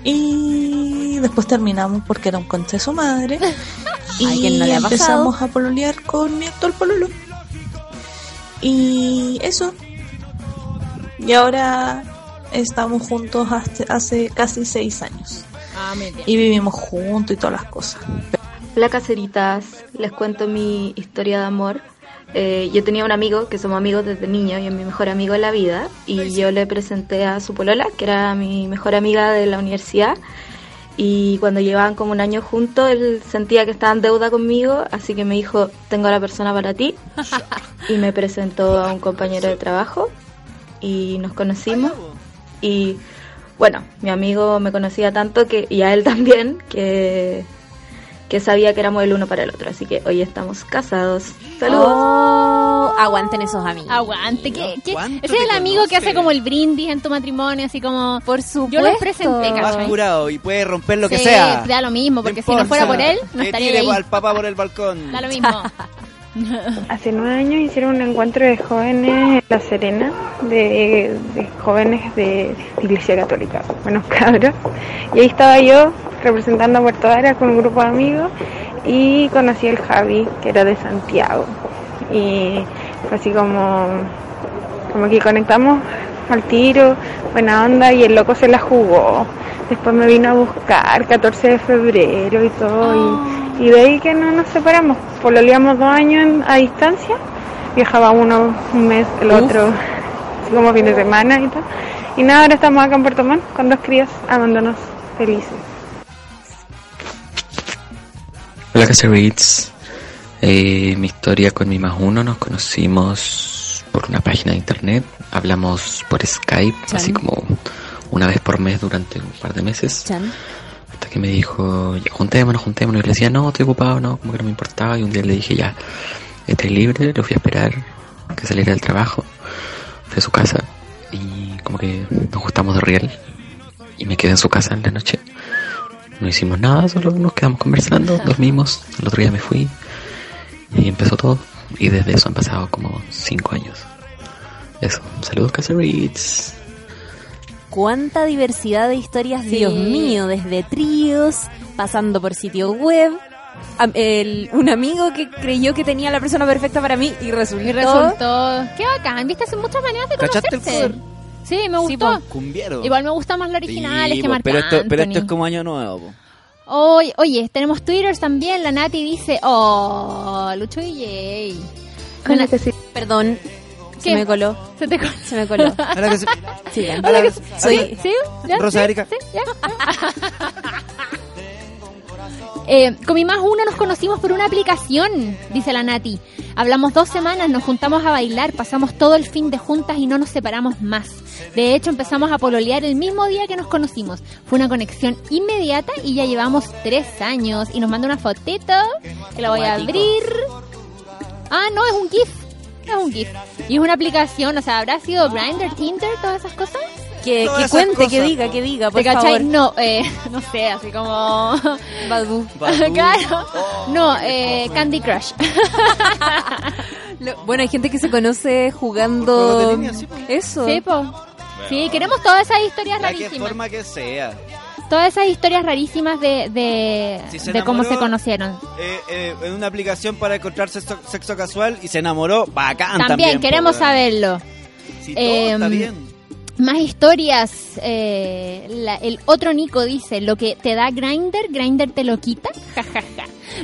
Y después terminamos porque era un concha de su madre. ¿A [laughs] Y no empezamos a pololear con mi actual pololo. Y eso. Y ahora estamos juntos hace, hace casi seis años. Ah, muy bien. Y vivimos juntos y todas las cosas. Hola caseritas, les cuento mi historia de amor. Eh, yo tenía un amigo que somos amigos desde niño y es mi mejor amigo en la vida y yo le presenté a su polola, que era mi mejor amiga de la universidad y cuando llevaban como un año juntos él sentía que estaba en deuda conmigo, así que me dijo, tengo a la persona para ti [laughs] y me presentó a un compañero de trabajo y nos conocimos y bueno, mi amigo me conocía tanto que y a él [laughs] también que que sabía que éramos el uno para el otro, así que hoy estamos casados. Saludos. Oh, aguanten esos amigos. Aguante, ¿qué, qué? ¿Cuánto Ese es el amigo que hace como el brindis en tu matrimonio, así como... Por Yo supuesto. los presenté, Más curado y puede romper lo que Sí, sea. Da lo mismo, porque si no fuera por él, no Que estaría tire ahí. al papá por el balcón. Da lo mismo. [laughs] [laughs] Hace nueve años hicieron un encuentro de jóvenes en La Serena, de, jóvenes de, de Iglesia Católica, buenos [laughs] cabros. Y ahí estaba yo representando a Puerto Varas con un grupo de amigos y conocí al Javi, que era de Santiago. Y fue así como, como que conectamos al tiro, buena onda, y el loco se la jugó. Después me vino a buscar, 14 de febrero y todo, y, y de ahí que no nos separamos. Pololeamos dos años en- a distancia, viajaba uno un mes, el Uf. otro, así [laughs] como fin de semana y tal. Y nada, ahora estamos acá en Puerto Montt con dos crías amándonos felices. Hola Cacerits, eh, mi historia con mi más uno nos conocimos por una página de internet, hablamos por Skype, Chan. así como una vez por mes durante un par de meses, Chan. hasta que me dijo, ya juntémonos, juntémonos, y le decía, no, estoy ocupado, no, como que no me importaba, y un día le dije, ya, estoy libre, lo fui a esperar que saliera del trabajo, fui a su casa, y como que nos gustamos de real, y me quedé en su casa en la noche. No hicimos nada, solo nos quedamos conversando, dormimos, el otro día me fui y empezó todo. Y desde eso han pasado como cinco años. Eso, saludos Cacerits. Cuánta diversidad de historias, Sí. Dios mío, desde tríos, pasando por sitio web. el- un amigo que creyó que tenía la persona perfecta para mí y resultó. Y resultó... Qué bacán, viste, hace muchas maneras de ¿Cachaste el conocerse. cover? Sí, me gustó. Cumbiero. Igual me gustan más los originales Sí, que po, Marc pero esto, pero esto es como año nuevo. po. Oye, oye, tenemos Twitter también. La Nati dice, oh, Lucho. Hola, Na- que sí. Perdón, se ¿Qué? me coló. Se te coló. Se me coló. [laughs] Ahora que se- Sigan. ahora que- Soy- ¿Sí? ¿Ya? Rosa ¿Sí? Erika. ¿Sí? ¿Ya? [laughs] Eh, con mi más uno nos conocimos por una aplicación, dice la Nati. Hablamos dos semanas, nos juntamos a bailar, pasamos todo el fin de juntas y no nos separamos más. De hecho, empezamos a pololear el mismo día que nos conocimos. Fue una conexión inmediata y ya llevamos tres años. Y nos manda una fotito que la voy a abrir. Ah, no, es un GIF. Es un GIF. Y es una aplicación, o sea, ¿habrá sido Grindr, Tinder, todas esas cosas? Que, que cuente, cosas, que diga, que diga, por ¿Te cachai? favor. No, eh, [laughs] no sé, así como... [laughs] Badoo. Badoo. [laughs] claro. No, eh, Candy Crush. Lo- Bueno, hay gente que se conoce de jugando línea, sí, eso. Sí, po. Sí, queremos todas esas historias La rarísimas. forma que sea. Todas esas historias rarísimas de, de, Si se de cómo enamoró- se conocieron. Eh, eh, en una aplicación para encontrar sexo, sexo casual y se enamoró, bacán también. También, queremos saberlo. Sí, todo Em, está bien. Más historias. eh, la- el otro Nico dice, lo que te da Grinder, Grinder te lo quita.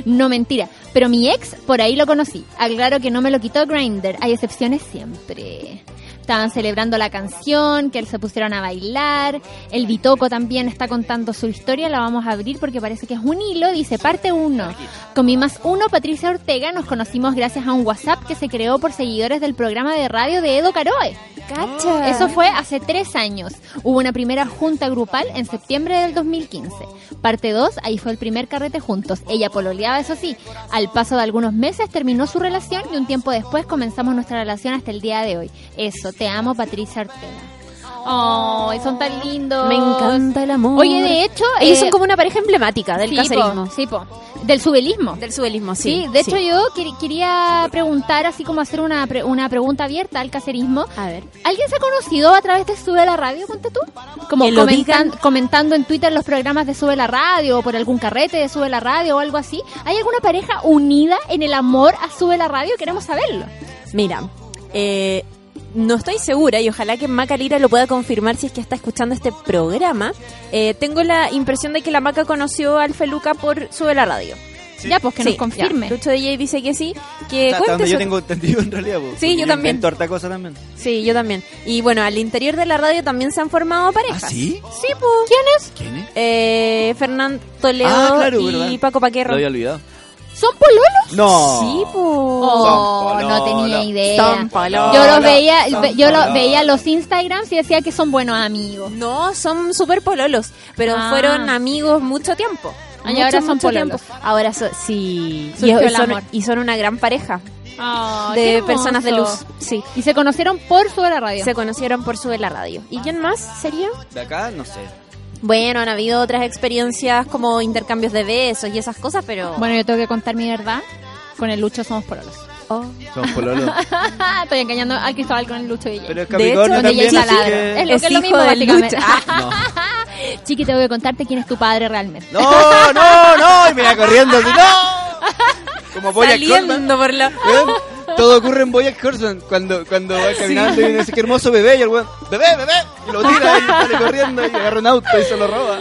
No mentira. Pero mi ex, por ahí lo conocí. Aclaro que no me lo quitó Grinder. Hay excepciones siempre. Estaban celebrando la canción, que se pusieron a bailar. El Bitoco también está contando su historia. La vamos a abrir porque parece que es un hilo. Dice parte 1. Con mi más uno, Patricia Ortega, nos conocimos gracias a un WhatsApp que se creó por seguidores del programa de radio de Edo Caroe. Cacha. Eso fue hace tres años. Hubo una primera junta grupal en septiembre del 2015. Parte 2, ahí fue el primer carrete juntos. Ella pololeaba, eso sí. Al paso de algunos meses terminó su relación y un tiempo después comenzamos nuestra relación hasta el día de hoy. Eso, te amo, Patricia Ortega. ¡Ay, son tan lindos! Me encanta el amor. Oye, de hecho... Ellos eh, son como una pareja emblemática del sí, caserismo. po, sí, po. Del subelismo. Del subelismo, sí. Sí, de hecho yo quer- quería preguntar, así como hacer una, pre- una pregunta abierta al caserismo. A ver. ¿Alguien se ha conocido a través de Sube la Radio, ponte tú? Como comentan- digan. comentando en Twitter los programas de Sube la Radio o por algún carrete de Sube la Radio o algo así. ¿Hay alguna pareja unida en el amor a Sube la Radio? Queremos saberlo. Mira, eh, no estoy segura y ojalá que Maca Lira lo pueda confirmar si es que está escuchando este programa. Eh, tengo la impresión de que la Maca conoció al Feluca por Sube la Radio. Ya, pues que Sí, nos confirme. ya. Lucho DJ dice que sí. Que donde yo tengo entendido en realidad. po, Sí, yo también. harta cosa también. Sí, yo también. Y bueno, al interior de la radio también se han formado parejas. ¿Ah, sí? Sí, pues. ¿Quiénes? ¿Quién es? Eh, Fernando Toledo Ah, claro, y ¿verdad? Paco Paquerro. Lo había olvidado. ¿Son pololos? No. Sí, pues. Oh, Son no tenía idea. Son pololos. Yo los veía, Son ve- yo los veía los Instagrams y decía que son buenos amigos. No, son súper pololos, pero Ah. fueron amigos mucho tiempo. Ah, Mucho, ahora son mucho pololos. tiempo. Ahora so- sí. Y, son, y son una gran pareja de personas de luz. Sí. Y se conocieron por Sube la Radio. Se conocieron por Sube la Radio. ¿Y quién más sería? De acá, no sé. Bueno, han habido otras experiencias como intercambios de besos y esas cosas, pero... Bueno, yo tengo que contar mi verdad. Con el Lucho somos pololos. Oh. Son pololos. [laughs] Estoy engañando al Cristóbal con el Lucho DJ. Pero es De Capricornio hecho, también, que- Es lo, Es que es lo mismo, básicamente. Ah, [laughs] Chiqui, tengo que contarte quién es tu padre realmente. No, no, no, y me va corriendo así, no. Como Horseman. Saliendo por la... [laughs] Todo ocurre en Boyack Horseman cuando, cuando va caminando y dice que hermoso bebé y el weón, bebé, bebé, y lo tira y sale corriendo y agarra un auto y se lo roba.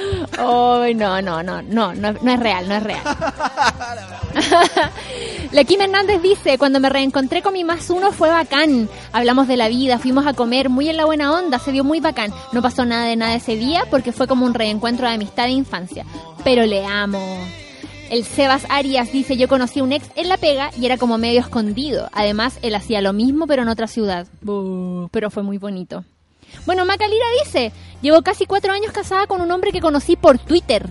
Ay, no, no, no, no, no, no es real, no es real. [laughs] La Kim Hernández dice, cuando me reencontré con mi más uno fue bacán. Hablamos de la vida, fuimos a comer muy en la buena onda, se dio muy bacán. No pasó nada de nada ese día porque fue como un reencuentro de amistad de infancia. Pero le amo. El Sebas Arias dice, yo conocí a un ex en La Pega y era como medio escondido. Además, él hacía lo mismo pero en otra ciudad. Buh, pero fue muy bonito. Bueno, Macalira dice, llevo casi cuatro años casada con un hombre que conocí por Twitter.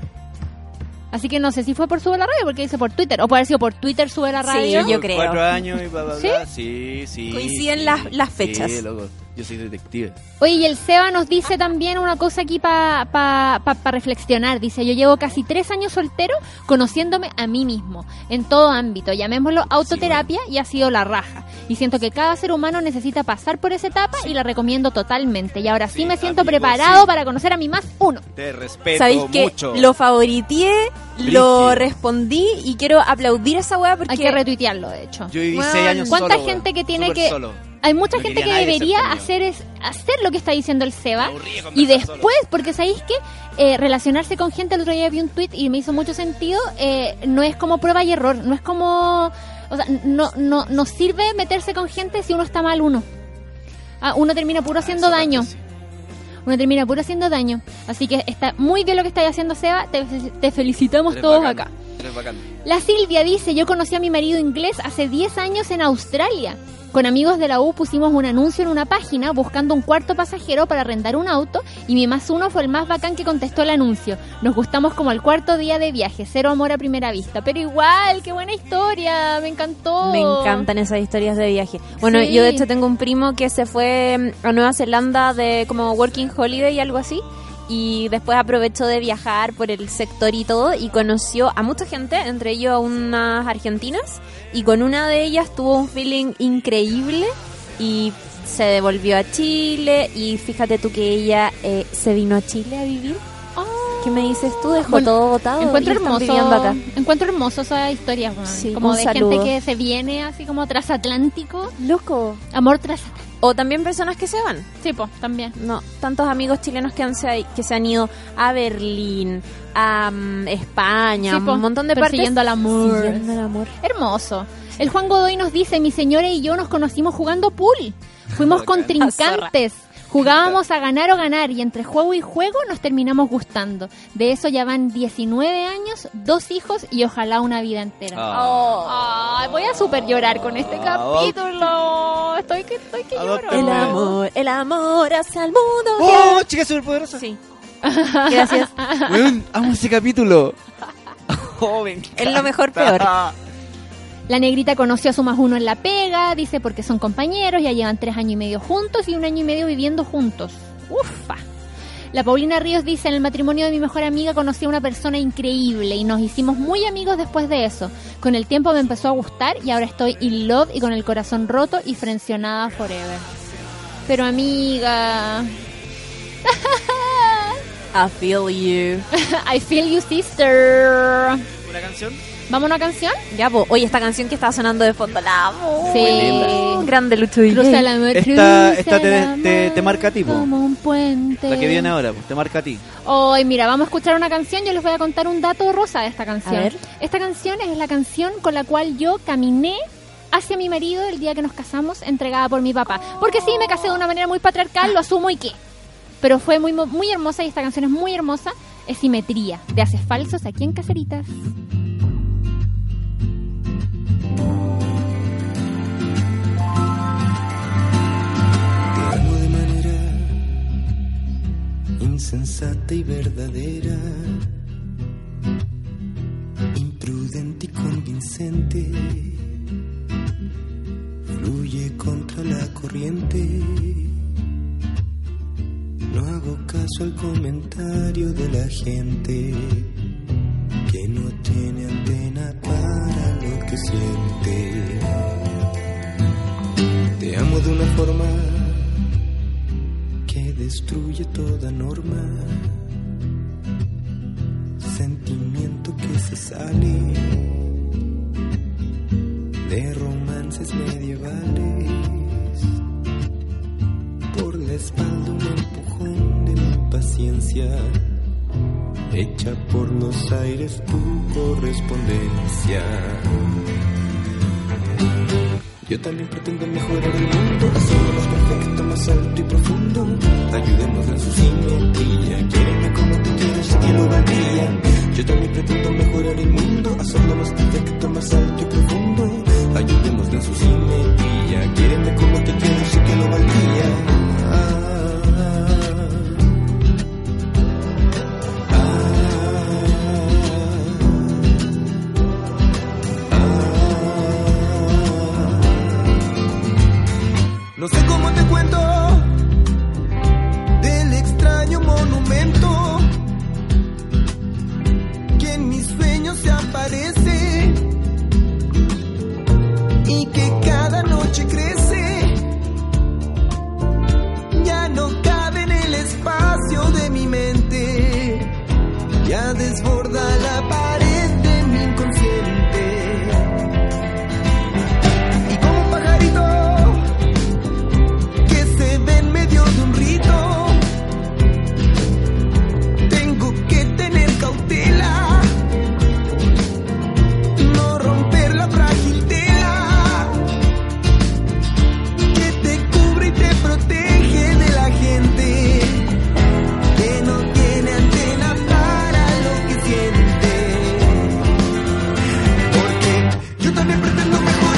Así que no sé si fue por Sube la Radio, porque dice por Twitter. O puede haber sido por Twitter Sube la Sí, Radio. yo creo. Cuatro años y bla, bla, ¿Sí? bla. Sí, sí. Coinciden sí. las- las fechas. Sí, loco. Yo soy detective. Oye, y el Seba nos dice también una cosa aquí para pa, pa- pa reflexionar. Dice, yo llevo casi tres años soltero conociéndome a mí mismo, en todo ámbito. Llamémoslo autoterapia y ha sido la raja. Y siento que cada ser humano necesita pasar por esa etapa y la recomiendo totalmente. Y ahora sí, me siento amigo, preparado sí. para conocer a mi más uno. Te respeto ¿Sabéis que lo favoriteé, lo respondí y quiero aplaudir a esa weá porque... Hay que retuitearlo, de hecho. Yo viví Bueno, seis años ¿Cuánta solo, gente que tiene que- solo. Hay mucha No gente que debería hacer es hacer lo que está diciendo el Seba y después, porque sabéis que eh, relacionarse con gente, el otro día vi un tweet y me hizo mucho sentido, eh, no es como prueba y error, no es como, o sea, no, no, no sirve meterse con gente si uno está mal uno. Ah, uno termina puro haciendo esa daño. sí. Uno termina puro haciendo daño. Así que está muy bien lo que estáis haciendo, Seba. Te, te felicitamos Eres todos bacán, acá. La Silvia dice, yo conocí a mi marido inglés hace 10 años en Australia. Con amigos de la U pusimos un anuncio en una página buscando un cuarto pasajero para arrendar un auto y mi más uno fue el más bacán que contestó el anuncio. Nos gustamos como el cuarto día de viaje, cero amor a primera vista. Pero igual, qué buena historia, me encantó. Me encantan esas historias de viaje. Bueno, Sí. yo de hecho tengo un primo que se fue a Nueva Zelanda de como working holiday y algo así. Y después aprovechó de viajar por el sector y todo y conoció a mucha gente, entre ellos a unas argentinas. Y con una de ellas tuvo un feeling increíble y se devolvió a Chile. Y fíjate tú que ella eh, se vino a Chile a vivir. ¿Qué me dices tú? Dejó Bueno, todo botado. Encuentro hermoso, acá. encuentro hermoso esa historia. Sí, como de saludo. gente que se viene así como transatlántico, Loco. amor transatlántico. O también personas que se van. Sí, pues, también. No, tantos amigos chilenos que, han, se, que se han ido a Berlín, a mm, España, Sí, po, un montón de partes. persiguiendo el amor. Persiguiendo el amor. Hermoso. El Juan Godoy nos dice, mi señora y yo nos conocimos jugando pool. Fuimos contrincantes. Jugábamos a ganar o ganar y entre juego y juego nos terminamos gustando. De eso ya van 19 años, dos hijos y ojalá una vida entera. Ah. Voy a super llorar con este Ah, capítulo. Estoy que, estoy que lloro. El amor, el amor hacia el mundo. ¡Oh, chica superpoderosa! Sí. Gracias. Weón, amo ese capítulo. [laughs] Oh. Es lo mejor peor. La negrita conoció a su más uno en la pega, dice porque son compañeros, ya llevan tres años y medio juntos y un año y medio viviendo juntos. Ufa. La Paulina Ríos dice, en el matrimonio de mi mejor amiga conocí a una persona increíble y nos hicimos muy amigos después de eso. Con el tiempo me empezó a gustar y ahora estoy in love y con el corazón roto y frencionada forever. Pero amiga... I feel you. [laughs] I feel you, sister. ¿Una canción? ¿Vamos a una canción? Ya, pues, oye, esta canción que está sonando de fondo, la amo. Sí. Linda. Grande Lucho DJ. Cruza el amor, Esta, esta te, amor te, te marca a ti, po. Como un puente. La que viene ahora, pues, te marca a ti. Hoy, mira, vamos a escuchar una canción. Yo les voy a contar un dato rosa de esta canción. A ver. Esta canción es la canción con la cual yo caminé hacia mi marido el día que nos casamos, entregada por mi papá. Porque sí, me casé de una manera muy patriarcal, lo asumo y qué. Pero fue muy, muy hermosa y esta canción es muy hermosa. Es Simetría, de Haces Falsos aquí en Caseritas. Insensata y verdadera, imprudente y convincente. Fluye contra la corriente. No hago caso al comentario de la gente que no tiene antena para lo que siente. Te amo de una forma destruye toda norma. Sentimiento que se sale de romances medievales. Por la espalda un empujón de mi impaciencia. Hecha por los aires tu correspondencia. Yo también pretendo mejorar el mundo, hacerlo más perfecto, más alto y profundo. Ayudemos en su simetría, quiéreme como te quiero, sé que lo valdría. Yo también pretendo mejorar el mundo, hacerlo más perfecto, más alto y profundo. Ayudemos en su simetría, quiéreme como te quiero, sé que lo valdría. No yo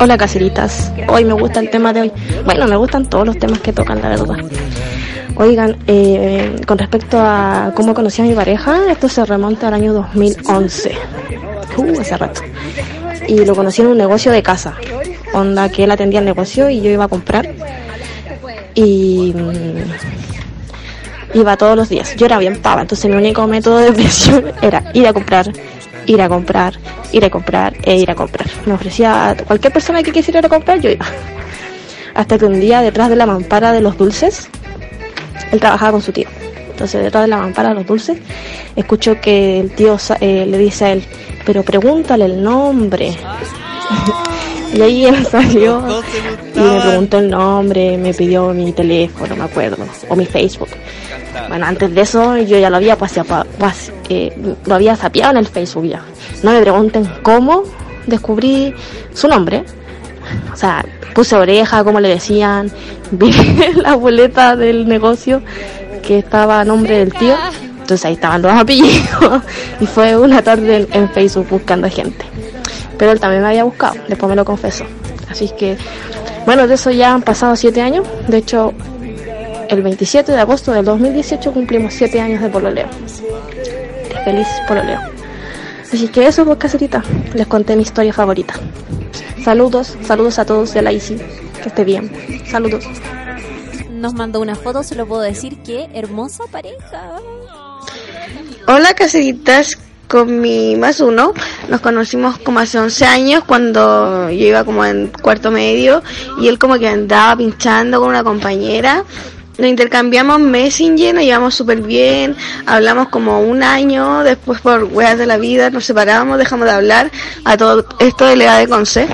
Hola caseritas, hoy me gusta el tema de hoy. Bueno, me gustan todos los temas que tocan, la verdad. Oigan, eh, con respecto a cómo conocí a mi pareja, esto se remonta al año 2011. Uh, hace rato. Y lo conocí en un negocio de casa. Onda que él atendía el negocio y yo iba a comprar. Y mm, Iba todos los días. Yo era bien pava, entonces mi único método de [laughs] presión era ir a comprar, ir a comprar, ir a comprar e ir a comprar. Me ofrecía a cualquier persona que quisiera ir a comprar, yo iba. Hasta que un día detrás de la mampara de los dulces, él trabajaba con su tío. Entonces detrás de la mampara de los dulces, escucho que el tío eh, le dice a él, pero pregúntale el nombre. [laughs] y ahí él salió y me preguntó el nombre, me pidió mi teléfono, me acuerdo, o mi Facebook. Bueno, antes de eso yo ya lo había paseado, pas- eh, lo había sapeado en el Facebook ya. No me pregunten cómo descubrí su nombre. O sea, puse oreja, como le decían, [laughs] vi la boleta del negocio que estaba a nombre del tío. Entonces ahí estaban los apellidos. [laughs] y fue una tarde en, Facebook buscando gente. Pero él también me había buscado, después me lo confesó. Así que, bueno, de eso ya han pasado siete años. De hecho, el 27 de agosto del 2018 cumplimos siete años de pololeo. De feliz pololeo. Así que eso, pues, caserita. Les conté mi historia favorita. Saludos, saludos a todos de la ICI. Que esté bien. Saludos. Nos mandó una foto, se lo puedo decir que hermosa pareja. Hola caseritas, con mi más uno nos conocimos como hace 11 años cuando yo iba como en cuarto medio y él como que andaba pinchando con una compañera. Nos intercambiamos Messenger, nos llevamos súper bien, hablamos como un año, después por weas de la vida nos separamos, dejamos de hablar a todo esto de la edad de Conce.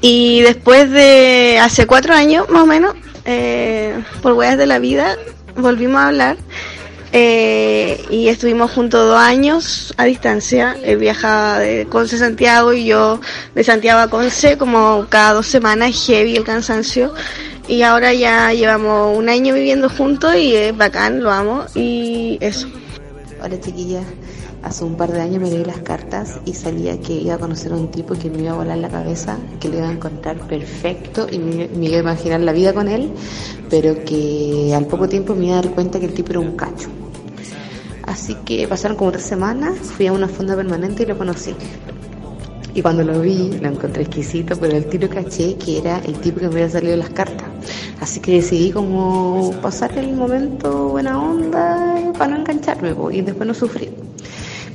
Y después de hace cuatro años más o menos, eh, por weas de la vida, volvimos a hablar eh, y estuvimos juntos dos años a distancia. Él viajaba de Conce a Santiago y yo de Santiago a Conce como cada dos semanas, heavy el cansancio. Y ahora ya llevamos un año viviendo juntos y es bacán, lo amo y eso. Hola chiquillas, hace un par de años me leí las cartas y sabía que iba a conocer a un tipo que me iba a volar la cabeza, que lo iba a encontrar perfecto y me iba a imaginar la vida con él, pero que al poco tiempo me iba a dar cuenta que el tipo era un cacho. Así que pasaron como tres semanas, fui a una fonda permanente y lo conocí. Y cuando lo vi, lo encontré exquisito, pero el tiro caché que era el tipo que me había salido las cartas. Así que decidí como pasar el momento buena onda para no engancharme y después no sufrir.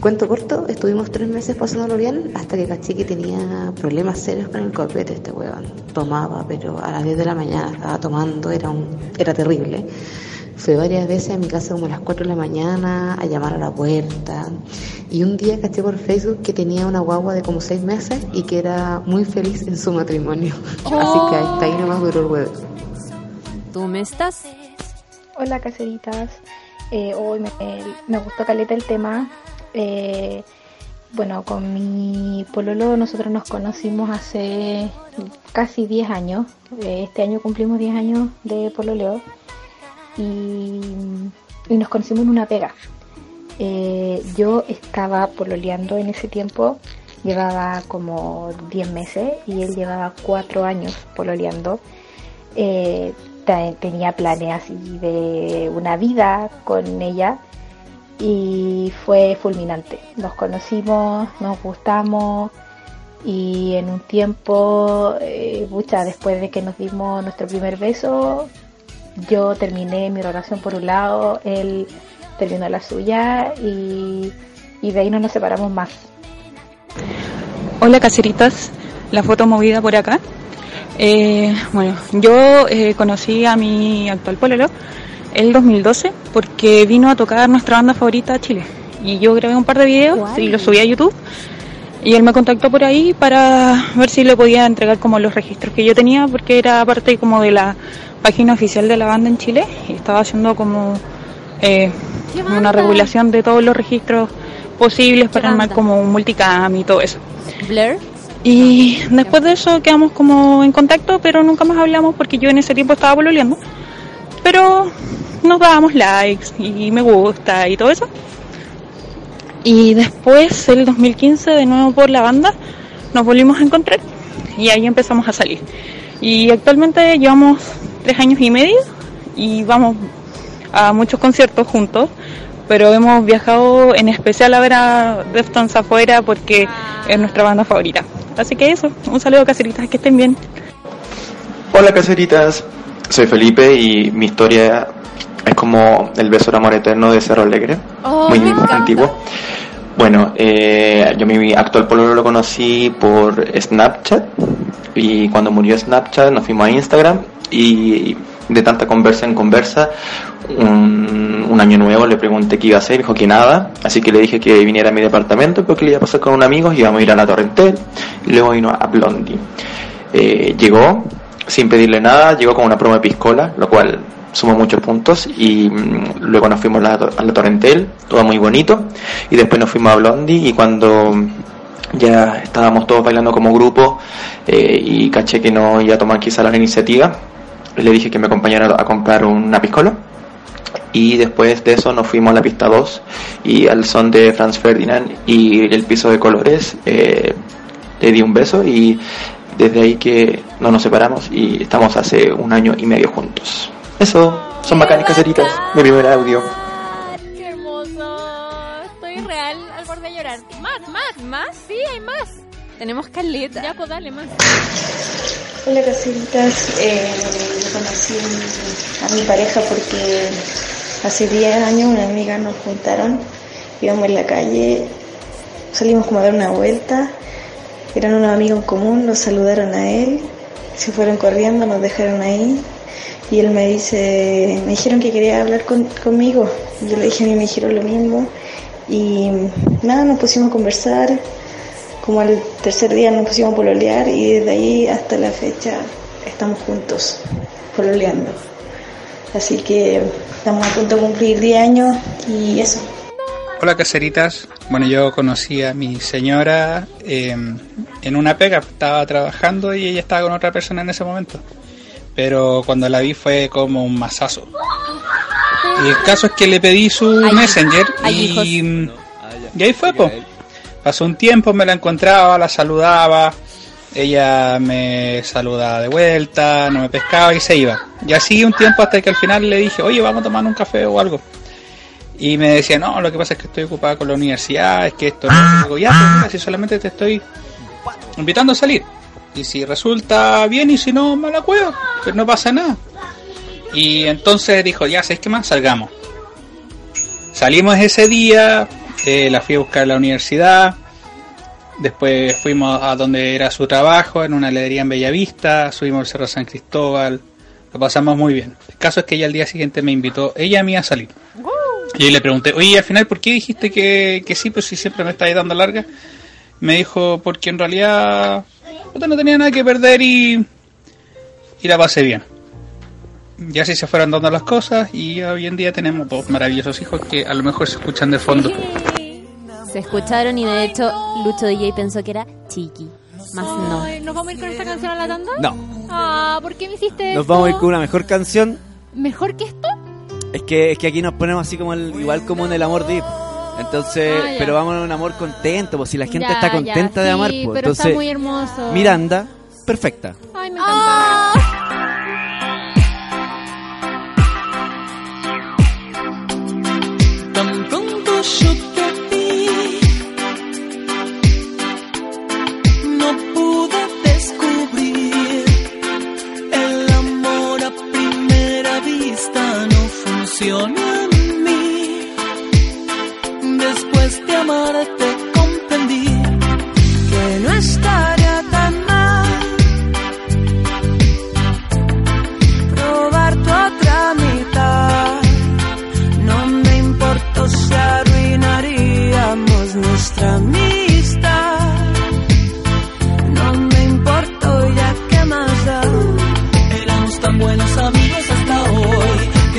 Cuento corto, estuvimos tres meses pasándolo bien hasta que caché que tenía problemas serios con el copete este weón. Tomaba, pero a las 10 de la mañana estaba tomando, era, un, era terrible. Fui varias veces a mi casa como a las 4 de la mañana a llamar a la puerta. Y un día caché por Facebook que tenía una guagua de como 6 meses y que era muy feliz en su matrimonio. [laughs] Así que hasta ahí nomás duró el huevo. ¿Tú me estás? Hola caseritas, eh, hoy me, me gustó caleta el tema. Eh, bueno, con mi pololo nosotros nos conocimos hace casi 10 años. Eh, este año cumplimos 10 años de pololeo y, nos conocimos en una pega. Eh, yo estaba pololeando en ese tiempo, llevaba como 10 meses y él llevaba 4 años pololeando. Te- tenía planes así de una vida con ella y fue fulminante. Nos conocimos, nos gustamos y en un tiempo, eh, después de que nos dimos nuestro primer beso, yo terminé mi relación por un lado, él terminó la suya y, y de ahí no nos separamos más. Hola caseritas, la foto movida por acá. Eh, bueno, yo eh, conocí a mi actual pololo el 2012 porque vino a tocar nuestra banda favorita a Chile. Y yo grabé un par de videos y los subí a YouTube. Y él me contactó por ahí para ver si le podía entregar como los registros que yo tenía porque era parte como de la página oficial de la banda en Chile y estaba haciendo como eh, una regulación de todos los registros posibles para armar como un multicam y todo eso. Blur. Y después de eso quedamos como en contacto, pero nunca más hablamos porque yo en ese tiempo estaba pololeando. Pero nos dábamos likes y me gusta y todo eso. Y después, el 2015, de nuevo por la banda, nos volvimos a encontrar y ahí empezamos a salir. Y actualmente llevamos tres años y medio y vamos a muchos conciertos juntos, pero hemos viajado en especial a ver a Deftones afuera porque es nuestra banda favorita. Así que eso, un saludo caseritas, que estén bien. Hola caseritas, soy Felipe y mi historia Es como el beso de amor eterno de Cerro Alegre, Oh, muy antiguo. Bueno, eh, yo mi actual pololo lo conocí por Snapchat y cuando murió Snapchat nos fuimos a Instagram y de tanta conversa en conversa, un, un año nuevo le pregunté qué iba a hacer, dijo que nada, así que le dije que viniera a mi departamento porque le iba a pasar con un amigo y íbamos a ir a la Torrentel y luego vino a Blondie. Eh, llegó sin pedirle nada, llegó con una promo de piscola, lo cual sumó muchos puntos y mm, luego nos fuimos a la, Torrentel, todo muy bonito y después nos fuimos a Blondie y cuando ya estábamos todos bailando como grupo eh, y caché que no iba a tomar quizá la iniciativa, le dije que me acompañara a comprar una piscola y después de eso nos fuimos a la pista 2 y al son de Franz Ferdinand y el piso de colores eh, le di un beso y desde ahí que no nos separamos y estamos hace un año y medio juntos. Eso, son bacanas caseritas, mi primer audio. ¡Qué hermoso! Estoy real al borde de llorar. Más, más, más. Sí, hay más. Tenemos caleta. Ya, pues dale más. Hola casitas, eh, yo conocí a mi pareja porque hace 10 años una amiga nos juntaron, íbamos en la calle, salimos como a dar una vuelta, eran unos amigos en común, nos saludaron a él, se fueron corriendo, nos dejaron ahí. Y él me dice, me dijeron que quería hablar con- conmigo, yo le dije a mí me dijeron lo mismo. Y nada, nos pusimos a conversar, como al tercer día nos pusimos a pololear y desde ahí hasta la fecha estamos juntos, pololeando. Así que estamos a punto de cumplir 10 años y eso. Hola caseritas, bueno yo conocí a mi señora eh, en una pega, estaba trabajando y ella estaba con otra persona en ese momento, pero cuando la vi fue como un masazo. Y el caso es que le pedí su messenger y, y ahí fue, po. Pasó un tiempo, me la encontraba, la saludaba, ella me saludaba de vuelta, no me pescaba y se iba. Y así un tiempo hasta que al final le dije, oye, vamos a tomar un café o algo. Y me decía, no, lo que pasa es que estoy ocupada con la universidad, es que esto no. Digo, ya, pues mira, si solamente te estoy invitando a salir. Y si resulta bien y si no, mala cueva, pues no pasa nada. Y entonces dijo, ya, ¿sabes qué más? Salgamos. Salimos ese día, eh, la fui a buscar a la universidad, después fuimos a donde era su trabajo, en una heladería en Bellavista, subimos al Cerro San Cristóbal, lo pasamos muy bien. El caso es que ella al día siguiente me invitó, ella a mí a salir. Y le pregunté, oye, al final, ¿por qué dijiste que, que sí? Pues si siempre me estáis dando larga. Me dijo, porque en realidad no tenía nada que perder y, y la pasé bien. Y así se fueron dando las cosas y hoy en día tenemos dos maravillosos hijos que a lo mejor se escuchan de fondo. Se escucharon y de hecho Lucho DJ pensó que era chiqui. Más no. ¿Nos vamos a ir con esta canción a la tanda? No. Ah, ¿por qué me hiciste Nos esto? vamos a ir con una mejor canción. ¿Mejor que esto? Es que, es que aquí nos ponemos así como el, igual como en el amor deep. Entonces, Ah, pero vamos en un amor contento, pues si la gente Ya, está ya, contenta de sí, amar, pues. pero está Entonces, muy hermoso. Miranda, perfecta. Ay, me encanta. Tan pronto no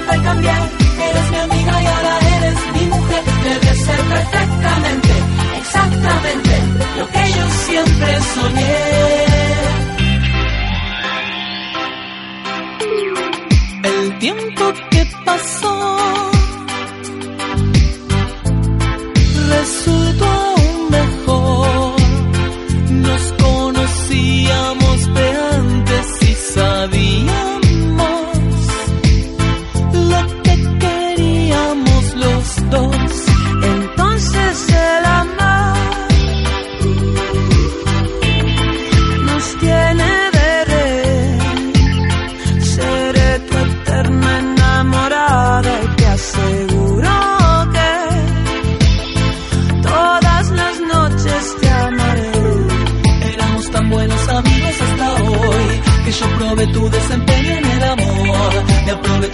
capaz de cambiar. Eres mi amiga y ahora eres mi mujer. Debes ser perfectamente, exactamente lo que yo siempre soñé. El tiempo que pasó resultó mejor. Nos conocíamos de antes y sabíamos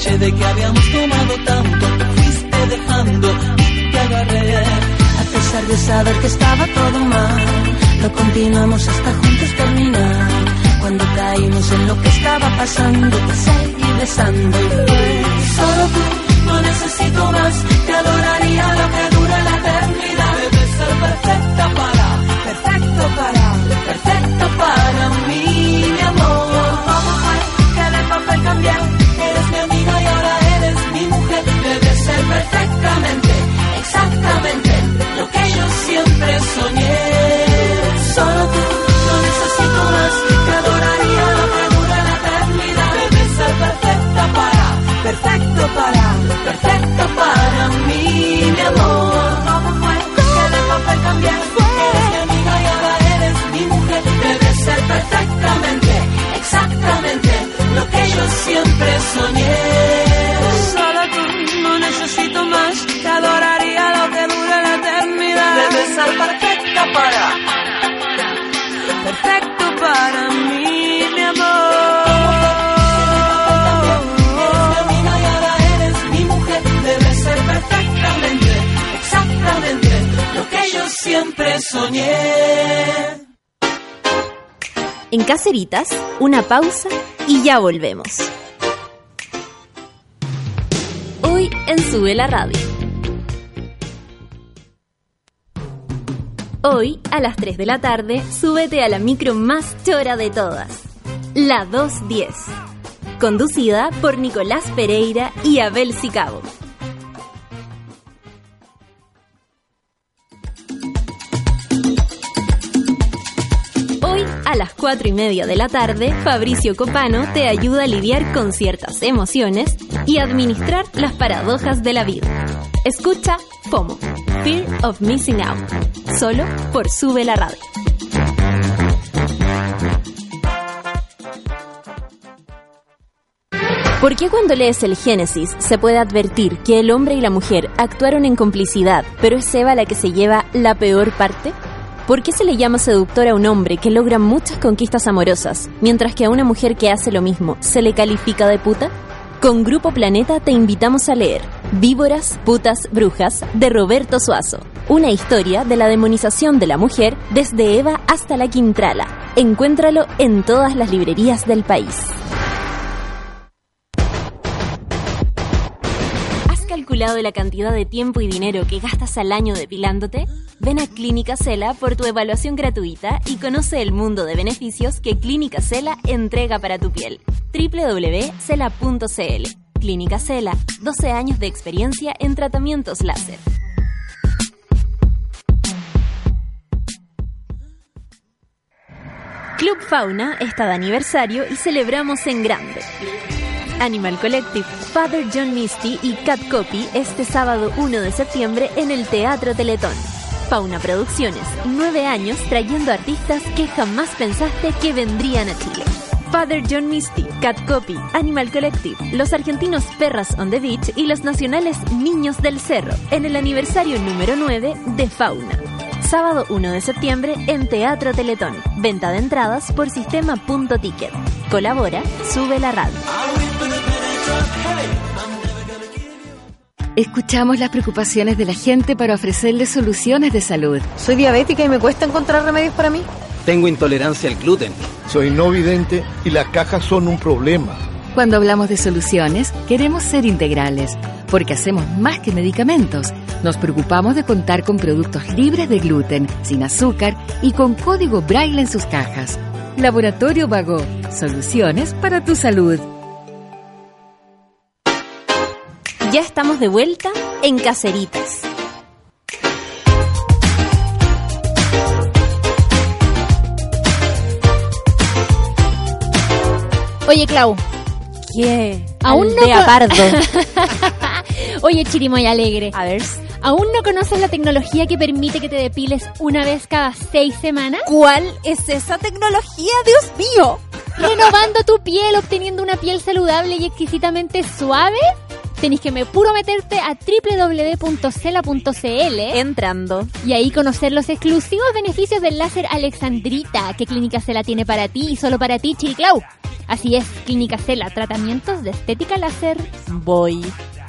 de que habíamos tomado tanto, te fuiste dejando y te agarré. A pesar de saber que estaba todo mal, lo continuamos hasta juntos terminar. Cuando caímos en lo que estaba pasando, te seguí besando y fue solo tú, no necesito más, te adoraría lo que dura la eternidad. Debes ser perfecta para, perfecto para, perfecto para mí, mi amor. ¿Cómo fue que de papel cambié? Perfectamente, exactamente lo que yo siempre soñé. Solo tú, no necesito más, te adoraría lo que dura la eternidad. Debes ser perfecta para, perfecto para, perfecto para mí, mi amor. ¿Cómo fue que de papel? Eres mi amiga y ahora eres mi mujer. Debes ser perfectamente, exactamente lo que yo siempre soñé. Para, perfecto para mí, mi amor. Eres mi amiga y ahora eres mi mujer. Debes ser perfectamente, exactamente lo que yo siempre soñé. En Caceritas, una pausa y ya volvemos. Hoy en Sube la Radio. Hoy, a las 3 de la tarde, súbete a la micro más chora de todas, la 210, conducida por Nicolás Pereira y Abel Sicabo. Hoy, a las 4 y media de la tarde, Fabricio Copano te ayuda a lidiar con ciertas emociones y administrar las paradojas de la vida. Escucha FOMO, Fear of Missing Out, solo por Sube la Radio. ¿Por qué cuando lees el Génesis se puede advertir que el hombre y la mujer actuaron en complicidad, pero es Eva la que se lleva la peor parte? ¿Por qué se le llama seductor a un hombre que logra muchas conquistas amorosas, mientras que a una mujer que hace lo mismo se le califica de puta? Con Grupo Planeta te invitamos a leer Víboras, Putas, Brujas de Roberto Suazo. Una historia de la demonización de la mujer desde Eva hasta la Quintrala. Encuéntralo en todas las librerías del país. ¿Has calculado la cantidad de tiempo y dinero que gastas al año depilándote? Ven a Clínica Cela por tu evaluación gratuita y conoce el mundo de beneficios que Clínica Cela entrega para tu piel. www.cela.cl Clínica Cela, 12 años de experiencia en tratamientos láser. Club Fauna está de aniversario y celebramos en grande. Animal Collective, Father John Misty y Cat Copy este sábado 1 de septiembre en el Teatro Teletón. Fauna Producciones, nueve años trayendo artistas que jamás pensaste que vendrían a Chile. Father John Misty, Cat Copy, Animal Collective, los argentinos Perras on the Beach y los nacionales Niños del Cerro, en el aniversario número 9 de Fauna. Sábado 1 de septiembre en Teatro Teletón. Venta de entradas por sistema.ticket. Colabora, sube la radio. Escuchamos las preocupaciones de la gente para ofrecerles soluciones de salud. Soy diabética y me cuesta encontrar remedios para mí. Tengo intolerancia al gluten. Soy no vidente y las cajas son un problema. Cuando hablamos de soluciones, queremos ser integrales, porque hacemos más que medicamentos. Nos preocupamos de contar con productos libres de gluten, sin azúcar y con código braille en sus cajas. Laboratorio Vago, soluciones para tu salud. Ya estamos de vuelta en Caceritas. Oye, Clau. ¿Qué? Aún no Pardo. [laughs] Oye, Chirimoy Alegre. A ver. ¿Aún no conoces la tecnología que permite que te depiles una vez cada seis semanas? ¿Cuál es esa tecnología, Dios mío? Renovando tu piel, obteniendo una piel saludable y exquisitamente suave. Tenés que me puro meterte a www.cela.cl Entrando. y ahí conocer los exclusivos beneficios del láser Alexandrita que Clínica Cela tiene para ti y solo para ti, Chiriclau. Así es, Clínica Cela, tratamientos de estética láser. Voy.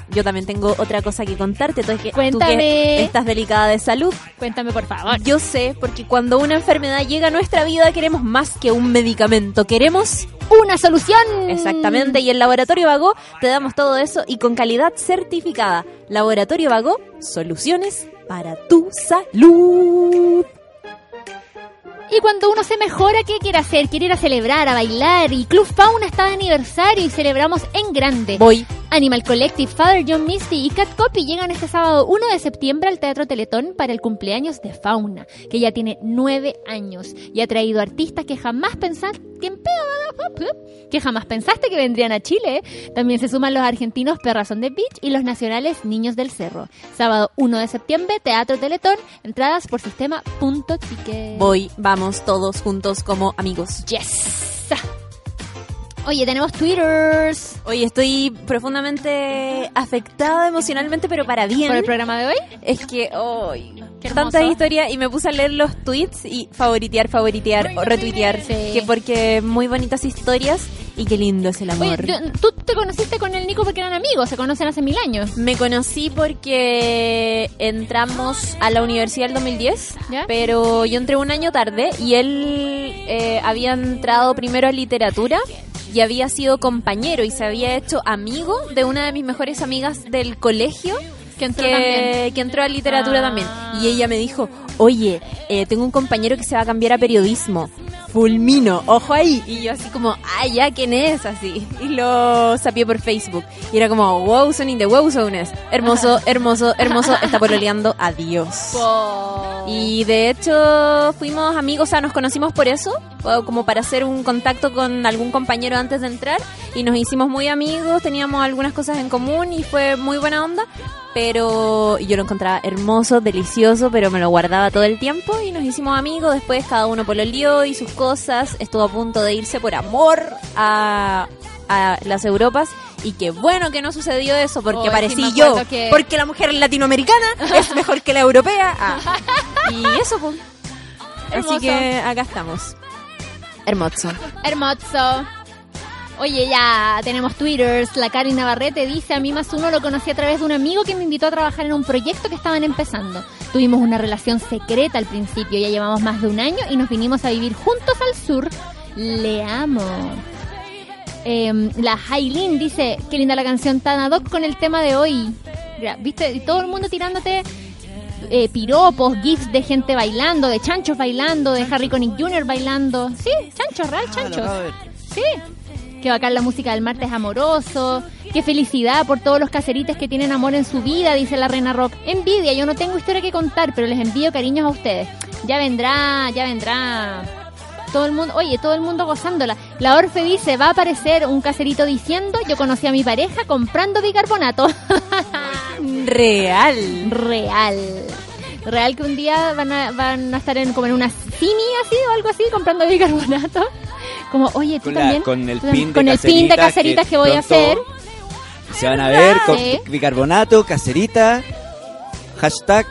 Yo también tengo otra cosa que contarte. Tú que, tú Cuéntame. que estás delicada de salud. Cuéntame, por favor. Yo sé, porque cuando una enfermedad llega a nuestra vida queremos más que un medicamento. Queremos una solución. Exactamente. Y en Laboratorio Vago te damos todo eso y con calidad certificada. Laboratorio Vago, soluciones para tu salud. Y cuando uno se mejora, ¿qué quiere hacer? Quiere ir a celebrar, a bailar. Y Club Fauna está de aniversario y celebramos en grande. Voy. Animal Collective, Father John Misty y Cat Copy llegan este sábado 1 de septiembre al Teatro Teletón para el cumpleaños de Fauna, que ya tiene nueve años y ha traído artistas que jamás pensaste que jamás pensaste que vendrían a Chile. También se suman los argentinos Perrazón de Beach y los nacionales Niños del Cerro. Sábado 1 de septiembre, Teatro Teletón, entradas por sistema punto ticket. Voy, vamos todos juntos como amigos. Yes. Oye, tenemos twitters. Oye, estoy profundamente afectada emocionalmente, pero para bien. ¿Por el programa de hoy? Es que, hoy hermoso. historias y me puse a leer los tweets y favoritear, favoritear o retuitear. Que porque muy bonitas historias y qué lindo es el amor. Oye, tú- te conociste con el Nico porque eran amigos, se conocen hace mil años. Me conocí porque entramos a la universidad el 2010, pero yo entré un año tarde y él eh, había entrado primero a literatura y había sido compañero y se había hecho amigo de una de mis mejores amigas del colegio. Que entró que, que entró a literatura Ah. también. Y ella me dijo, oye, eh, tengo un compañero que se va a cambiar a periodismo. Fulmino, ojo ahí. Y yo así como, ah, ya, ¿quién es? Así. Y lo sapié por Facebook. Y era como, wow, in the wow zones. Hermoso, hermoso, hermoso. Está pololeando. Adiós. Y de hecho fuimos amigos, o sea, nos conocimos por eso, como para hacer un contacto con algún compañero antes de entrar y nos hicimos muy amigos, teníamos algunas cosas en común y fue muy buena onda, pero yo lo encontraba hermoso, delicioso, pero me lo guardaba todo el tiempo y nos hicimos amigos, después cada uno pololeó y sus cosas, estuvo a punto de irse por amor a, a las Europas y qué bueno que no sucedió eso porque Oh, sí, aparecí me yo, que- porque la mujer latinoamericana [laughs] es mejor que la europea. Ah. [laughs] Y eso, pues. Hermoso. Así que acá estamos. Hermoso. Hermoso. Oye, ya tenemos twitters. La Cari Navarrete dice, a mí más uno lo conocí a través de un amigo que me invitó a trabajar en un proyecto que estaban empezando. Tuvimos una relación secreta al principio, ya llevamos más de un año y nos vinimos a vivir juntos al sur. Le amo. Em, la Hailin dice, qué linda la canción tan ad hoc con el tema de hoy. ¿Viste? Y todo el mundo tirándote eh, piropos, gifs de gente bailando, de chanchos bailando, de Harry Connick Jr. bailando. Sí, chanchos, real chanchos. de ver. Sí. Qué bacán la música del martes amoroso. Qué felicidad por todos los caserites que tienen amor en su vida, dice la Reina Rock. Envidia, yo no tengo historia que contar, pero les envío cariños a ustedes. Ya vendrá, ya vendrá. Todo el mundo, oye, todo el mundo gozándola. La Orfe dice, va a aparecer un caserito diciendo, yo conocí a mi pareja comprando bicarbonato. [laughs] Real. Real. Real que un día van a, van a estar en, como en una cine así o algo así comprando bicarbonato. Como, oye, tú Con, la- también. con el tú pin de con el pin de caseritas caseritas que, voy a hacer. Se van a ver con Sí. bicarbonato, caserita, hashtag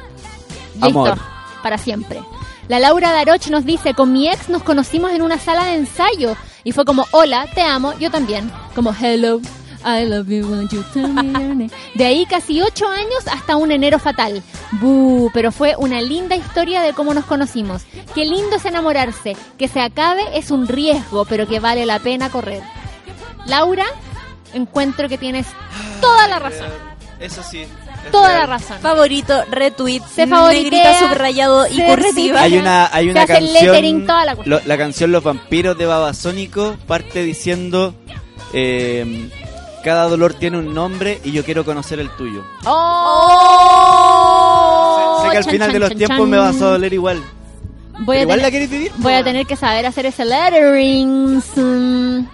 Listo, amor. para siempre. La Laura Daroch nos dice, con mi ex nos conocimos en una sala de ensayo y fue como, hola, te amo, yo también. Como, hello, I love you, won't you tell me your name? De ahí casi ocho años hasta un enero fatal. Buh, pero fue una linda historia de cómo nos conocimos. Qué lindo es enamorarse. Que se acabe es un riesgo, pero que vale la pena correr. Laura, encuentro que tienes toda la razón. Eso sí. Toda real. la razón. Favorito, retweet, Se favoritea, subrayado y cursiva. Hay una, hay una hace el canción. lettering, toda la cuestión. lo- la canción Los vampiros de Babasónico parte diciendo: eh, Cada dolor tiene un nombre y yo quiero conocer el tuyo. ¡Oh! sé que al Chan, final de los chan, tiempos me vas a doler igual. Voy a Igual tener- la quieres vivir. Voy a tener que saber hacer ese lettering. Mm.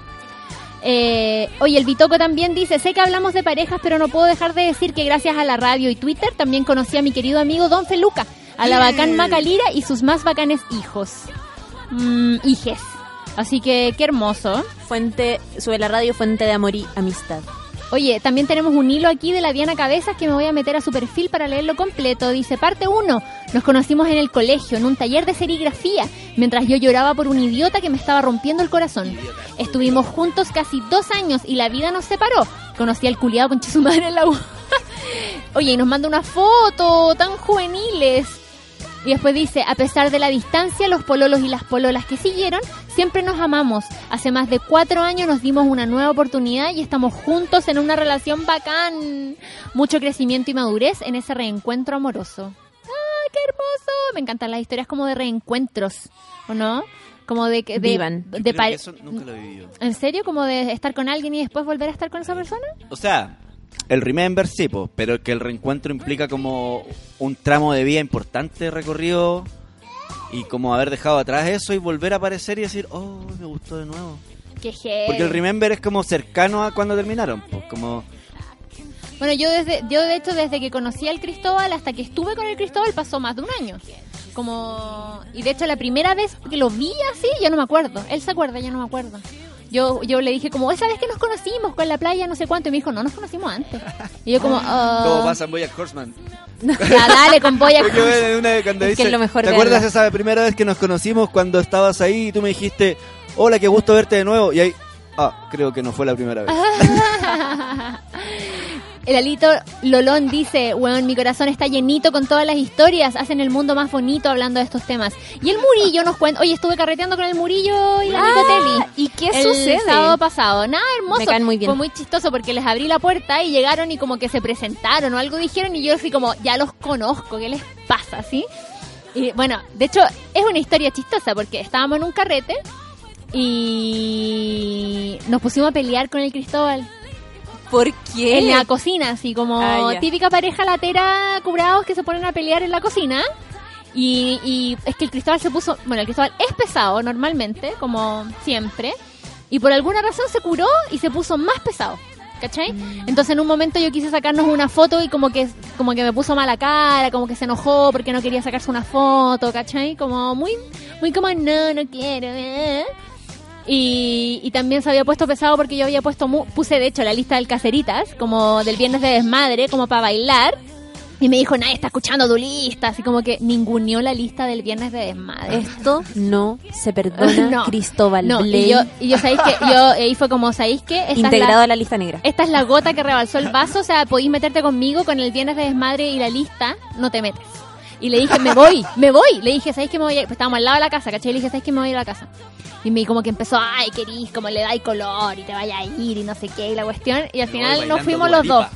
Eh, oye, el Bitoco también dice, sé que hablamos de parejas, pero no puedo dejar de decir que gracias a la radio y Twitter también conocí a mi querido amigo Don Feluca, a la bacán Macalira y sus más bacanes hijos. Mm, hijes. Así que qué hermoso. Fuente, sube la radio, fuente de amor y amistad. Oye, también tenemos un hilo aquí de la Diana Cabezas que me voy a meter a su perfil para leerlo completo. Dice, parte 1, nos conocimos en el colegio, en un taller de serigrafía, mientras yo lloraba por un idiota que me estaba rompiendo el corazón. Estuvimos juntos casi dos años y la vida nos separó. Conocí al culiado con su madre en la U. [laughs] Oye, y nos manda una foto tan juveniles. Y después dice, a pesar de la distancia, los pololos y las pololas que siguieron, siempre nos amamos. Hace más de cuatro años nos dimos una nueva oportunidad y estamos juntos en una relación bacán. Mucho crecimiento y madurez en ese reencuentro amoroso. ¡Ay, qué hermoso! Me encantan las historias como de reencuentros, ¿o no? Como de que... De, Vivan. de eso nunca lo he vivido. ¿En serio? ¿Como de estar con alguien y después volver a estar con esa persona? O sea, el remember sí, po, pero que el reencuentro implica como un tramo de vida importante recorrido y como haber dejado atrás eso y volver a aparecer y decir, oh, me gustó de nuevo. Qué. Porque el remember es como cercano a cuando terminaron, pues como Bueno, yo desde, yo de hecho desde que conocí al Cristóbal hasta que estuve con el Cristóbal pasó más de un año. Como y de hecho la primera vez que lo vi así, yo no me acuerdo. Él se acuerda, yo no me acuerdo. Yo, yo le dije como, esa vez que nos conocimos con la playa, no sé cuánto, y me dijo, no, nos conocimos antes. Y yo como, ah, como pasa en Boyack Horseman. [laughs] ya, dale con Boyack cuando Es que es lo mejor ¿Te de acuerdas esa primera vez que nos conocimos cuando estabas ahí y tú me dijiste, hola, qué gusto verte de nuevo? Y ahí, ah, creo que no fue la primera vez. [laughs] [laughs] El Alito Lolón dice, weón, mi corazón está llenito con todas las historias, hacen el mundo más bonito hablando de estos temas. Y el Murillo nos cuenta, oye, estuve carreteando con el Murillo y la Ah. ¿y qué el sucede? sábado pasado. Nada, hermoso. Me caen muy bien. Fue muy chistoso porque les abrí la puerta y llegaron y como que se presentaron o algo dijeron y yo así como, ya los conozco, ¿qué les pasa? ¿Sí? Y bueno, de hecho, es una historia chistosa porque estábamos en un carrete y nos pusimos a pelear con el Cristóbal. ¿Por qué? En la cocina, así como Ah, típica pareja latera curados que se ponen a pelear en la cocina. Y, y es que el Cristóbal se puso, bueno, el Cristóbal es pesado normalmente, como siempre. Y por alguna razón se curó y se puso más pesado. ¿Cachai? Mm. Entonces en un momento yo quise sacarnos una foto y como que como que me puso mala cara, como que se enojó porque no quería sacarse una foto, ¿cachai? Como muy, muy como no, no quiero. eh". Y, y también se había puesto pesado porque yo había puesto, mu- puse de hecho la lista del Caceritas, como del viernes de desmadre, como para bailar. Y me dijo, nadie está escuchando tu lista. Así como que ninguneó la lista del viernes de desmadre. Esto no se perdona, [laughs] No, Cristóbal No, y yo, y yo sabéis que yo ahí fue como, ¿sabéis es integrado la- a la lista negra. esta es la gota que rebalsó el vaso, o sea, podéis meterte conmigo con el viernes de desmadre y la lista, no te metes. Y le dije, me voy, me voy. Le dije, ¿sabéis que me voy a ir? Pues estábamos al lado de la casa, ¿cachai? Le dije, ¿sabéis que me voy a ir a la casa? Y me como que empezó, ay, querís, como le dais color y te vaya a ir y no sé qué, y la cuestión. Y al Me final nos fuimos los dos.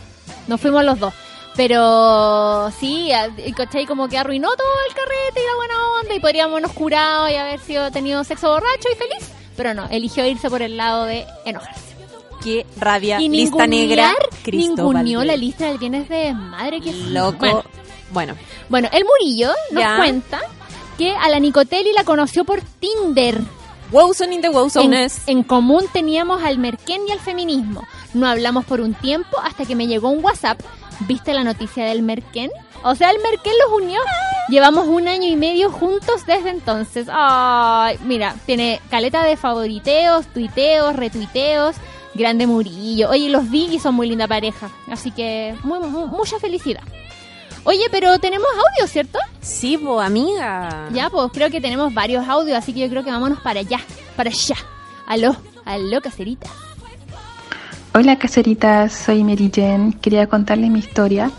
Nos fuimos los dos. Pero sí, ¿cachai? Como que arruinó todo el carrete y la buena onda y podríamos habernos curado y haber sido tenido sexo borracho y feliz. Pero no, eligió irse por el lado de enojarse. Qué rabia. Y lista negra. Cristóbal ninguneó Bley. la lista del viernes de desmadre que Loco. Bueno, Bueno, bueno, el Murillo nos Ya. cuenta que a la Nicotelli la conoció por Tinder. Wowson in the En, Wowsones. en común teníamos al merquén y al feminismo. No hablamos por un tiempo hasta que me llegó un WhatsApp. ¿Viste la noticia del merquén? O sea, el merquén los unió. Llevamos un año y medio juntos desde entonces. Ay, mira, tiene caleta de favoriteos, tuiteos, retuiteos. Grande Murillo. Oye, los vi y son muy linda pareja. Así que muy, mu- mucha felicidad. Oye, pero tenemos audio, ¿cierto? Sí, po, amiga. Ya, pues creo que tenemos varios audios, así que yo creo que vámonos para allá, para allá. Aló, aló, caserita. Hola caseritas, soy Mary Jen. Quería contarles mi historia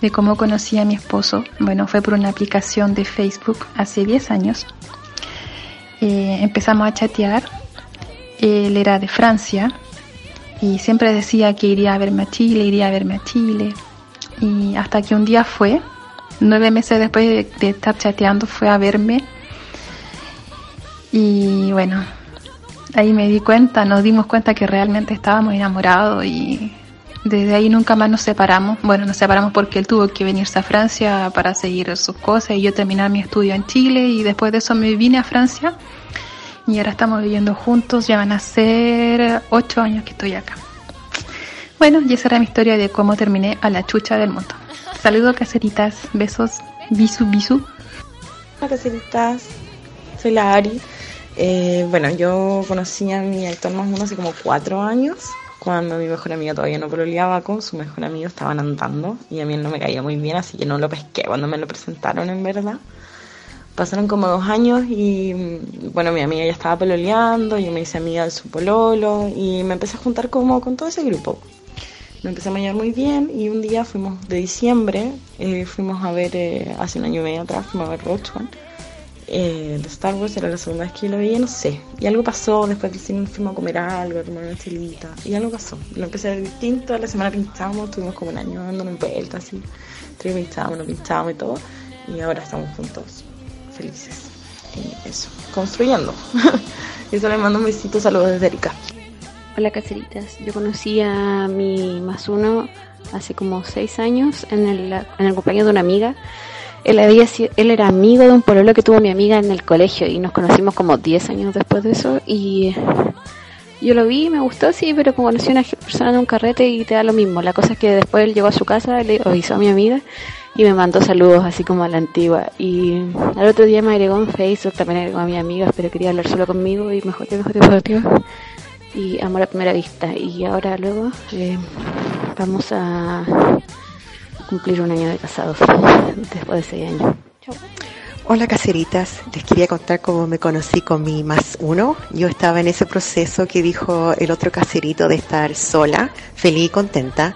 de cómo conocí a mi esposo. Bueno, fue por una aplicación de Facebook hace 10 años. Eh, empezamos a chatear. Él era de Francia y siempre decía que iría a verme a Chile, iría a verme a Chile. Y hasta que un día fue, nueve meses después de, estar chateando, fue a verme. Y bueno, ahí me di cuenta, nos dimos cuenta que realmente estábamos enamorados y desde ahí nunca más nos separamos. Bueno, nos separamos porque él tuvo que venirse a Francia para seguir sus cosas y yo terminar mi estudio en Chile y después de eso me vine a Francia y ahora estamos viviendo juntos, ya van a ser ocho años que estoy acá. Bueno, y esa era mi historia de cómo terminé a la chucha del mundo. Saludos caseritas, besos, bisu bisu. Hola, caseritas. Soy la Ari. Eh, bueno, yo conocí a mi actor más o menos hace como cuatro años. cuando mi mejor amiga todavía no pololeaba con su mejor amigo, estaban andando y a mí no me caía muy bien, así que no lo pesqué cuando me lo presentaron en verdad. Pasaron como dos años y mm, bueno, mi amiga ya estaba pololeando, yo me hice amiga de su pololo y me empecé a juntar como con todo ese grupo. Me empecé a llevar muy bien y un día fuimos de diciembre, eh, fuimos a ver, eh, hace un año y medio atrás, fuimos a ver Roach One eh, Star Wars, era la segunda vez que yo lo veía, no sé. Y algo pasó, después del cine fuimos a comer algo, a tomar una y algo pasó. Lo empecé a ver distinto, la semana pinchábamos, tuvimos como un año dando en vuelta, así. Tres pinchábamos, nos pinchábamos y todo, y ahora estamos juntos, felices. Eso, construyendo. y [laughs] eso le mando un besito, saludos desde Erika. Hola caseritas, yo conocí a mi más uno hace como seis años en el, en el cumpleaños de una amiga. Él, había, él era amigo de un pololo que tuvo mi amiga en el colegio y nos conocimos como 10 años después de eso y yo lo vi, me gustó, sí, pero como conocí a una persona en un carrete y te da lo mismo. La cosa es que después él llegó a su casa, le avisó a mi amiga y me mandó saludos así como a la antigua. Y al otro día me agregó en Facebook, también agregó a mis amigas, pero quería hablar solo conmigo y mejor que mejor mejor y amor a primera vista. Y ahora luego eh, vamos a cumplir un año de casados [laughs] después de seis años. Hola caseritas, les quería contar cómo me conocí con mi más uno. Yo estaba en ese proceso que dijo el otro caserito de estar sola, feliz y contenta.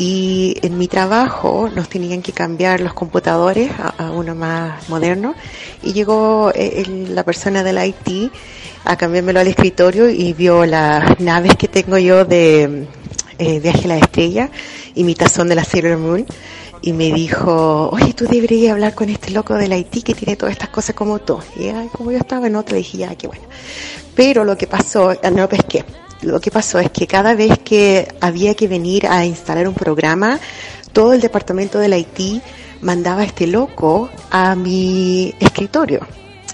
Y en mi trabajo nos tenían que cambiar los computadores a, a uno más moderno. Y llegó eh, el- la persona del IT a cambiármelo al escritorio y vio las naves que tengo yo de eh, Viaje a la Estrella y mi tazón de la Sailor Moon y me dijo, oye, tú deberías hablar con este loco del Haití que tiene todas estas cosas como tú. Y como yo estaba en otra, dije, ya, qué bueno. Pero lo que pasó, no pesqué. Lo que pasó es que cada vez que había que venir a instalar un programa, todo el departamento del Haití mandaba a este loco a mi escritorio.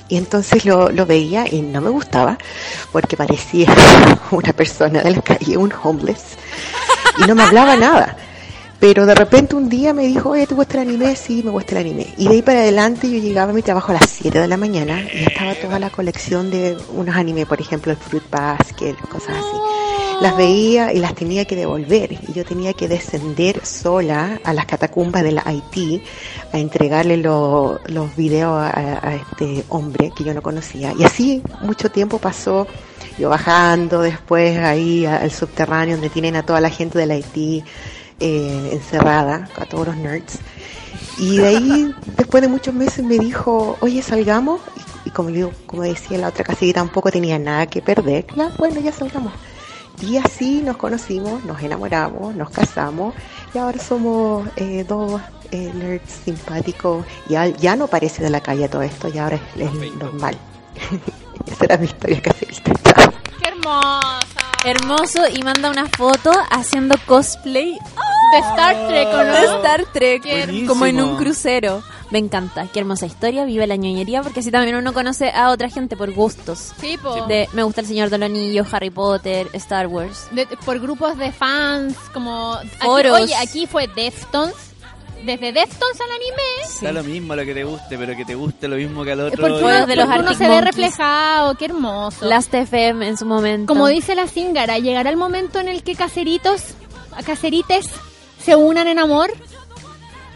Y entonces lo, lo veía y no me gustaba porque parecía [laughs] una persona de la calle, un homeless. Y no me hablaba nada. Pero de repente un día me dijo, oye, ¿te gusta el anime? Sí, me gusta el anime. Y de ahí para adelante yo llegaba a mi trabajo a las 7 de la mañana y estaba toda la colección de unos animes, por ejemplo, el Fruit Basket, cosas así. Las veía y las tenía que devolver. Y yo tenía que descender sola a las catacumbas de la Haití a entregarle lo- los videos a, a este hombre que yo no conocía. Y así mucho tiempo pasó yo bajando después ahí al subterráneo donde tienen a toda la gente del Haití eh, encerrada, a todos los nerds. Y de ahí, [laughs] después de muchos meses, me dijo, oye, salgamos. Y, y como, digo, como decía la otra casi tampoco tenía nada que perder. Ya, bueno, ya salgamos. Y así nos conocimos, nos enamoramos, nos casamos y ahora somos eh, dos eh, nerds simpáticos. Ya, ya no parece de la calle todo esto, ya ahora es, es normal. [laughs] Esa era mi historia caserita. Hermoso y manda una foto haciendo cosplay De Star Trek, ¿o no? De Star Trek, Buenísimo. como en un crucero. Me encanta, qué hermosa historia, vive la ñoñería, porque así también uno conoce a otra gente por gustos. Sí, po. De, me gusta el Señor del Anillo, Harry Potter, Star Wars. De- por grupos de fans, como... aquí- Foros. oye, aquí fue Deftones. Desde Deftones al anime. Da lo mismo lo que te guste, pero que te guste lo mismo que al otro. Porque uno, de los uno se ve reflejado, qué hermoso. Last FM en su momento. Como dice la Zingara, llegará el momento en el que caseritos, caserites se unan en amor.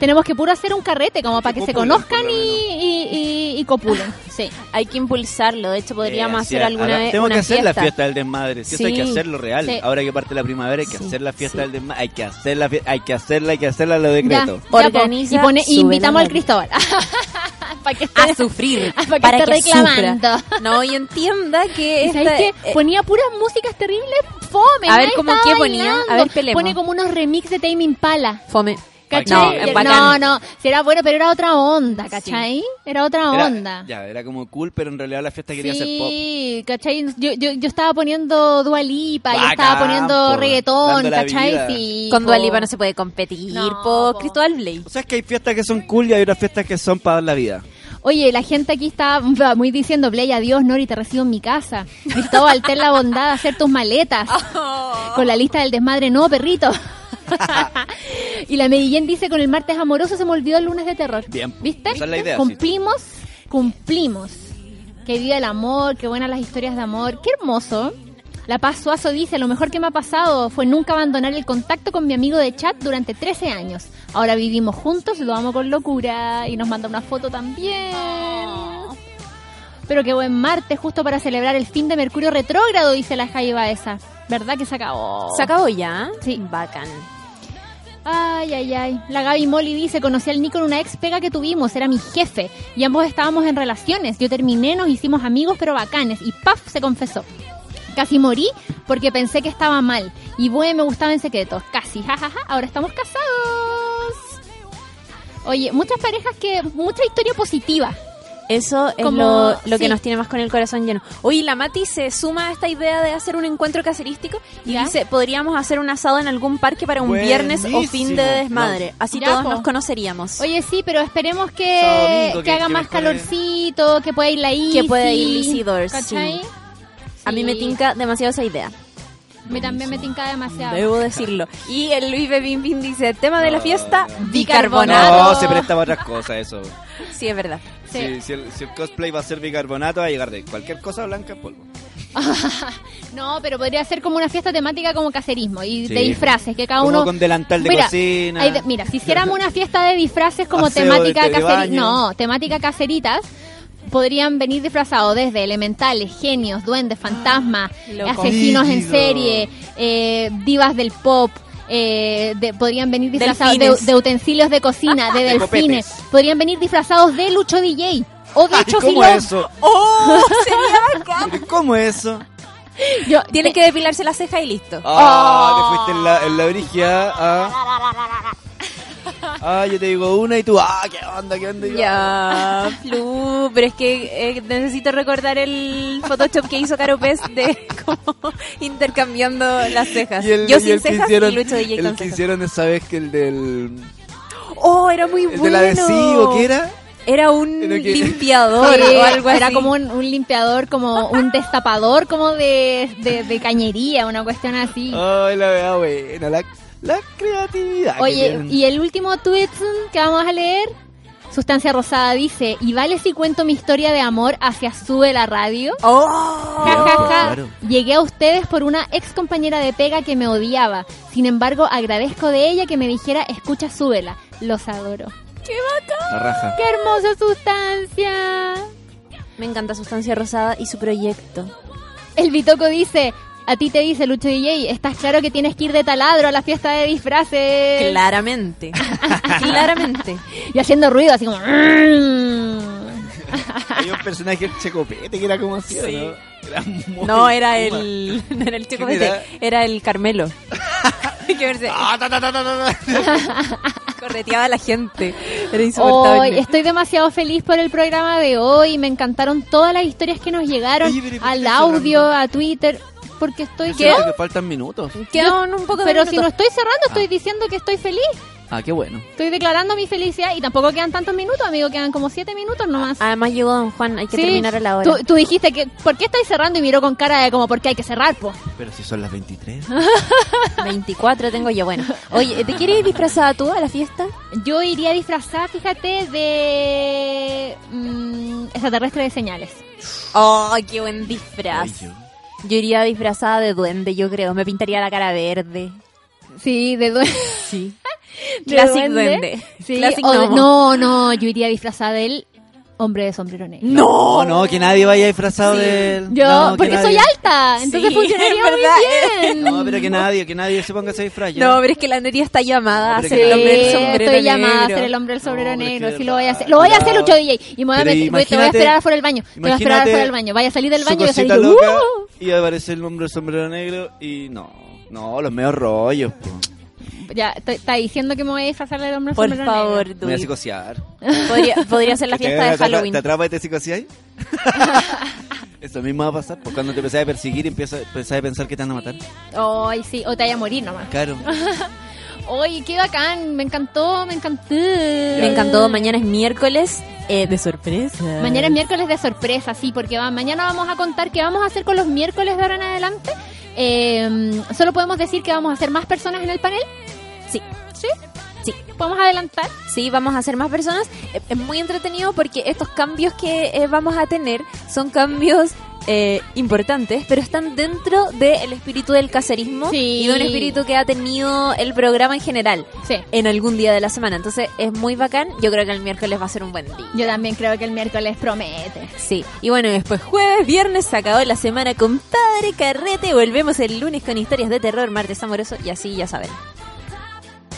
Tenemos que puro hacer un carrete como para que se conozcan y, y, y- y copulen. Sí. Hay que impulsarlo, de hecho podríamos Eh, sí, hacer alguna ahora vez Tenemos una que hacer la fiesta. fiesta del desmadre. Si eso hay que Sí. hacerlo real. Sí. Ahora que parte la primavera hay que hacer la fiesta del desmadre. Hay que hacer la fie- hay que hacerla, hay que hacerla lo decreto. ya, po. Organiza, y, pone, invitamos al Cristóbal. [laughs] para que esté, a sufrir, [laughs] para que para esté que reclamando. sufra. No, y entienda que [laughs] ¿Y sabes esta- qué? Ponía puras músicas terribles, fome. A ver, ¿cómo qué ponía? A ver, pelemos. Pone como unos remix de Tame Impala. Fome. ¿Cachai? No, es no, no, si era bueno, pero era otra onda, ¿cachai? Era otra Era- onda. ya, era como cool, pero en realidad la fiesta quería ser pop. Sí, ¿cachai? Yo, yo, yo estaba poniendo Dua Lipa, yo estaba poniendo po, reggaetón, ¿cachai? Sí, Con po. Dua Lipa no se puede competir por Cristóbal Blake. O sea, es que hay fiestas que son cool y hay otras fiestas que son para dar la vida. Oye, la gente aquí está [laughs] muy diciendo, Play, adiós, Nori, te recibo en mi casa. Cristóbal, ten la bondad de hacer tus maletas. [laughs] Con la lista del desmadre, no, perrito. [laughs] y la Medellín dice, con el martes amoroso se me olvidó el lunes de terror. Bien. ¿Viste? Esa es la idea, sí. Cumplimos, cumplimos. Que viva el amor, que buenas las historias de amor. Qué hermoso. La Paz Suazo dice, lo mejor que me ha pasado fue nunca abandonar el contacto con mi amigo de chat durante 13 años. Ahora vivimos juntos, lo amo con locura y nos manda una foto también. Pero qué buen martes, justo para celebrar el fin de Mercurio retrógrado, dice la Jaiba esa. ¿Verdad que se acabó? ¿Se acabó ya? Sí. Bacán. Ay, ay, ay. La Gaby Molly dice, conocí al Nico en una ex pega que tuvimos, era mi jefe. Y ambos estábamos en relaciones. Yo terminé, nos hicimos amigos pero bacanes. Y paf, se confesó. Casi morí porque pensé que estaba mal. Y bueno, me gustaba en secreto. Casi, jajaja. Ahora estamos casados. Oye, muchas parejas que... Mucha historia positiva. Eso es Como- lo, lo que nos tiene más con el corazón lleno. Oye, la Mati se suma a esta idea de hacer un encuentro caserístico y ¿Ya? dice, podríamos hacer un asado en algún parque para un viernes o fin de desmadre. No. Así Ya, todos nos conoceríamos. Oye, sí, pero esperemos que, domingo, que que- haga que más calorcito, que pueda ir la Isi. que puede ir Lizzie Doors, sí. A mí me tinca demasiado esa idea. Me también me tinca demasiado. Debo decirlo. Y el Luis Bebin Bin dice, tema de la fiesta, No, bicarbonato. se presta para otras cosas eso. Sí, es verdad. Si, si el, si el cosplay va a ser bicarbonato, va a llegar de cualquier cosa blanca en polvo. [laughs] No, pero podría ser como una fiesta temática como caserismo y Sí. de disfraces, que cada Como uno... con delantal de Mira, cocina. hay de- mira, si hiciéramos una fiesta de disfraces como Aseo temática. No, temática caseritas, podrían venir disfrazados desde elementales, genios, duendes, fantasmas, loco. asesinos en serie, eh, divas del pop... eh, de- podrían venir disfrazados de, utensilios de cocina, de [laughs] De delfines. copetes. Podrían venir disfrazados de Lucho DJ o de Ay, ¿Cómo eso? [laughs] ¡Oh! Sería [laughs] bacán. ¿Pero ¿Cómo eso? Yo- Tiene que depilarse la ceja y listo. Ah, te fuiste en la, en la a... Ah, yo te digo una y tú, ah, qué onda, qué onda. Ya, Flu, pero es que eh, necesito recordar el Photoshop que hizo Caro Pez de [laughs] como intercambiando las cejas. Y el, Yo y sin el que cejas hicieron, y Lucho DJ el con que cejas. hicieron esa vez que el del... Oh, era muy El bueno. del adhesivo, ¿qué era? Era un que- limpiador Sí, [laughs] o algo así. Era como un, un limpiador, como un destapador, como de, de, de cañería, una cuestión así. Ay, la verdad, buena, la, la creatividad. Oye, y el último tweet que vamos a leer, Sustancia Rosada dice, ¿y vale si cuento mi historia de amor hacia Sube la Radio? ¡Oh! Ja, ja, ja. Claro. Llegué a ustedes por una ex compañera de pega que me odiaba. Sin embargo, agradezco de ella que me dijera, escucha, súbela. Los adoro. ¡Qué bacán! La raja. ¡Qué hermosa sustancia! Me encanta Sustancia Rosada y su proyecto. El Bitoco dice, a ti te dice Lucho DJ, estás claro que tienes que ir de taladro a la fiesta de disfraces. Claramente. [laughs] Claramente. Y haciendo ruido, así como... Hay un personaje, el Checopete, que era como así, ¿o Sí. ¿no? Era [laughs] muy No, era puma. el. No era el chico ¿Quién Pete, era? era el Carmelo. [laughs] que verse. Ah, ta, ta, ta, ta, ta, ta. Correteaba a la gente. Era insoportable. Hoy estoy demasiado feliz por el programa de hoy. Me encantaron todas las historias que nos llegaron Oye, pero ¿y por qué al audio, a Twitter. Porque estoy... Que faltan minutos. Quedan un poco de Pero si no estoy cerrando, estoy diciendo que estoy feliz. Ah, qué bueno. Estoy declarando mi felicidad y tampoco quedan tantos minutos, amigo. Quedan como siete minutos nomás. Además llegó Don Juan, hay que Sí, terminar a la hora. Tú, tú dijiste que, ¿por qué estoy cerrando? Y miró con cara de como, ¿por qué hay que cerrar, po? Pero si son las 23. 24 [laughs] tengo yo, bueno. Oye, ¿te quieres ir disfrazada tú a la fiesta? Yo iría disfrazada, fíjate, de mm, extraterrestre de señales. ¡Oh, qué buen disfraz! Ay, yo- iría disfrazada de duende, yo creo. Me pintaría la cara verde. Sí, de duende. Sí. [laughs] ¿De Classic duende? duende. Sí, Classic o de- gnomo. no, no, yo iría disfrazada del hombre de sombrero negro. No, no, que nadie vaya disfrazado Sí. de... Yo, no, porque nadie- soy alta, entonces Sí, [laughs] funcionaría muy bien. No, pero que nadie, que nadie se ponga ese disfraz. No, pero es que la Nería está llamada a No, ser el hombre del Sí, sombrero estoy llamada a negro. ser el hombre del sombrero No, negro, sí lo voy a hacer. Lo voy a hacer. Lucho DJ. Y me voy a, meter- te voy a esperar afuera del baño. Te voy a esperar imagínate afuera del baño. Vaya a salir del baño y voy a salir loca "Uh". y aparece el hombre del sombrero negro y no, no, los medios rollos. po. Ya, te- está diciendo que me voy a disfrazar del hombre Por favor, negro. Me voy a psicosear. Podría, podría ser la [laughs] ¿Te- fiesta de te- Halloween. ¿Te atrapa y te? [laughs] Eso mismo va a pasar, pues cuando te empezás a perseguir empiezas, empezás a pensar que te van a matar. Ay, sí, o te vaya a morir nomás. Claro. [laughs] Oye, qué bacán, me encantó, me encantó. Me encantó. Mañana es miércoles eh, de sorpresa. Mañana es miércoles de sorpresa, sí, porque va- mañana vamos a contar qué vamos a hacer con los miércoles de ahora en adelante. Eh, Solo podemos decir que vamos a hacer más personas en el panel. Sí. ¿Sí? Sí. ¿Podemos adelantar? Sí, vamos a hacer más personas. Eh, Es muy entretenido porque estos cambios que eh, vamos a tener son cambios eh, importantes, pero están dentro del espíritu del caserismo Sí. y de un espíritu que ha tenido el programa en general Sí. en algún día de la semana. Entonces es muy bacán. Yo creo que el miércoles va a ser un buen día. Yo también creo que el miércoles promete. Sí, y bueno, después jueves, viernes se acabó la semana con Padre Carrete. Volvemos el lunes con historias de terror, martes amoroso y así ya saben.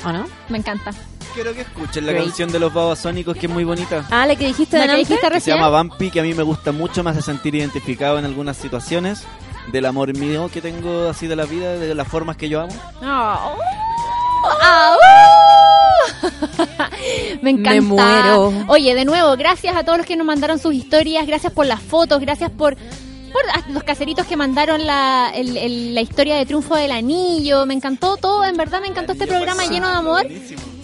¿O no? Me encanta. Quiero que escuchen la Great. canción de los babasónicos que es muy bonita. Ah, la que dijiste La que dijiste que se recién. llama Bumpy, que a mí me gusta mucho, me hace sentir identificado en algunas situaciones del amor mío que tengo así de la vida, de las formas que yo amo. Ah, uh. [laughs] Me encanta. Me muero. Oye, de nuevo, gracias a todos los que nos mandaron sus historias, gracias por las fotos, gracias por, por a- los caseritos que mandaron la, el- el- la historia de triunfo del anillo. Me encantó todo, en verdad me encantó este programa lleno de amor.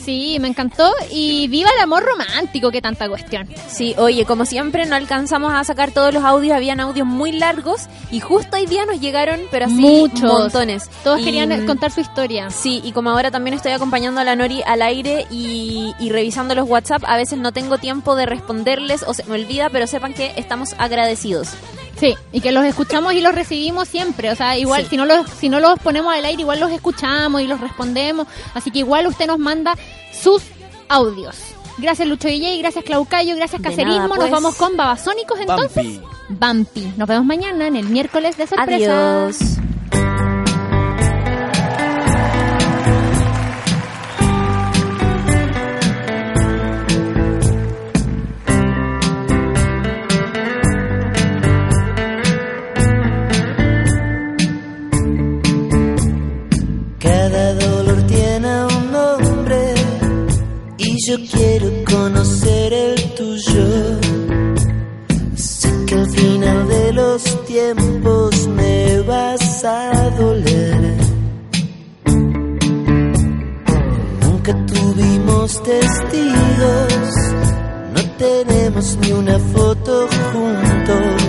Sí, me encantó y viva el amor romántico, que tanta cuestión. Sí, oye, como siempre no alcanzamos a sacar todos los audios, habían audios muy largos y justo hoy día nos llegaron, pero así Muchos. montones. Todos Y, querían mm, contar su historia. Sí, y como ahora también estoy acompañando a la Nori al aire y, y revisando los WhatsApp, a veces no tengo tiempo de responderles o se me olvida, pero sepan que estamos agradecidos. Sí, y que los escuchamos y los recibimos siempre. O sea, igual, Sí. si, no los, si no los ponemos al aire, igual los escuchamos y los respondemos. Así que igual usted nos manda sus audios. Gracias Lucho DJ, gracias Claucayo, gracias Cacerismo. nada, Nos pues. vamos con Babasónicos entonces. Bumpy. Nos vemos mañana en el miércoles de sorpresa. Adiós. Yo quiero conocer el tuyo. Sé que al final de los tiempos me vas a doler. Nunca tuvimos testigos, no tenemos ni una foto juntos.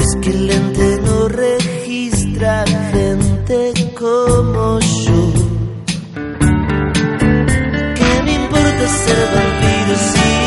Es que el lente no registra gente como yo. Importa ser vampiro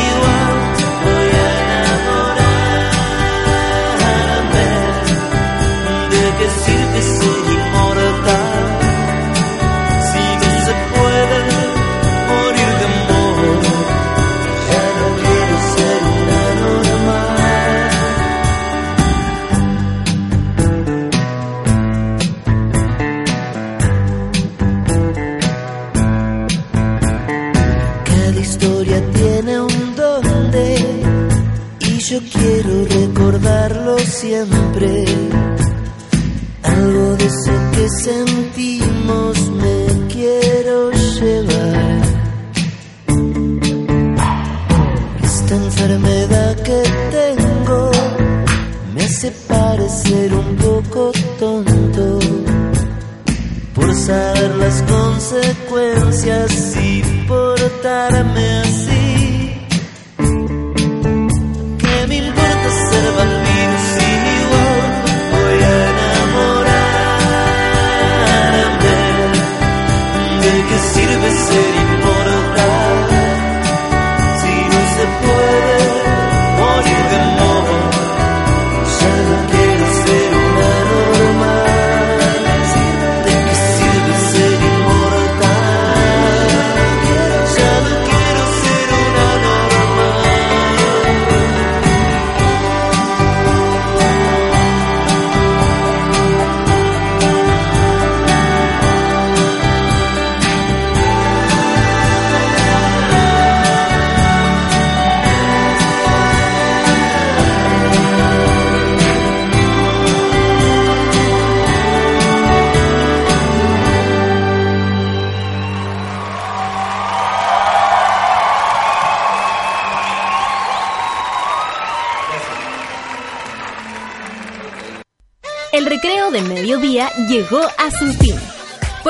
Algo de eso que sentimos me quiero llevar. Esta enfermedad que tengo me hace parecer un poco tonto por saber las consecuencias y portarme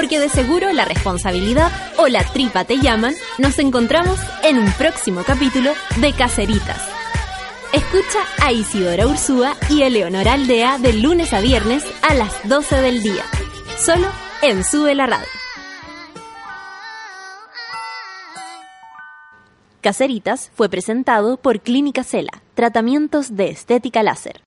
Porque de seguro la responsabilidad o la tripa te llaman, nos encontramos en un próximo capítulo de Caceritas. Escucha a Isidora Ursúa y Eleonora Aldea de lunes a viernes a las 12 del día. Solo en Sube la Radio. Caceritas fue presentado por Clínica Cela, tratamientos de estética láser.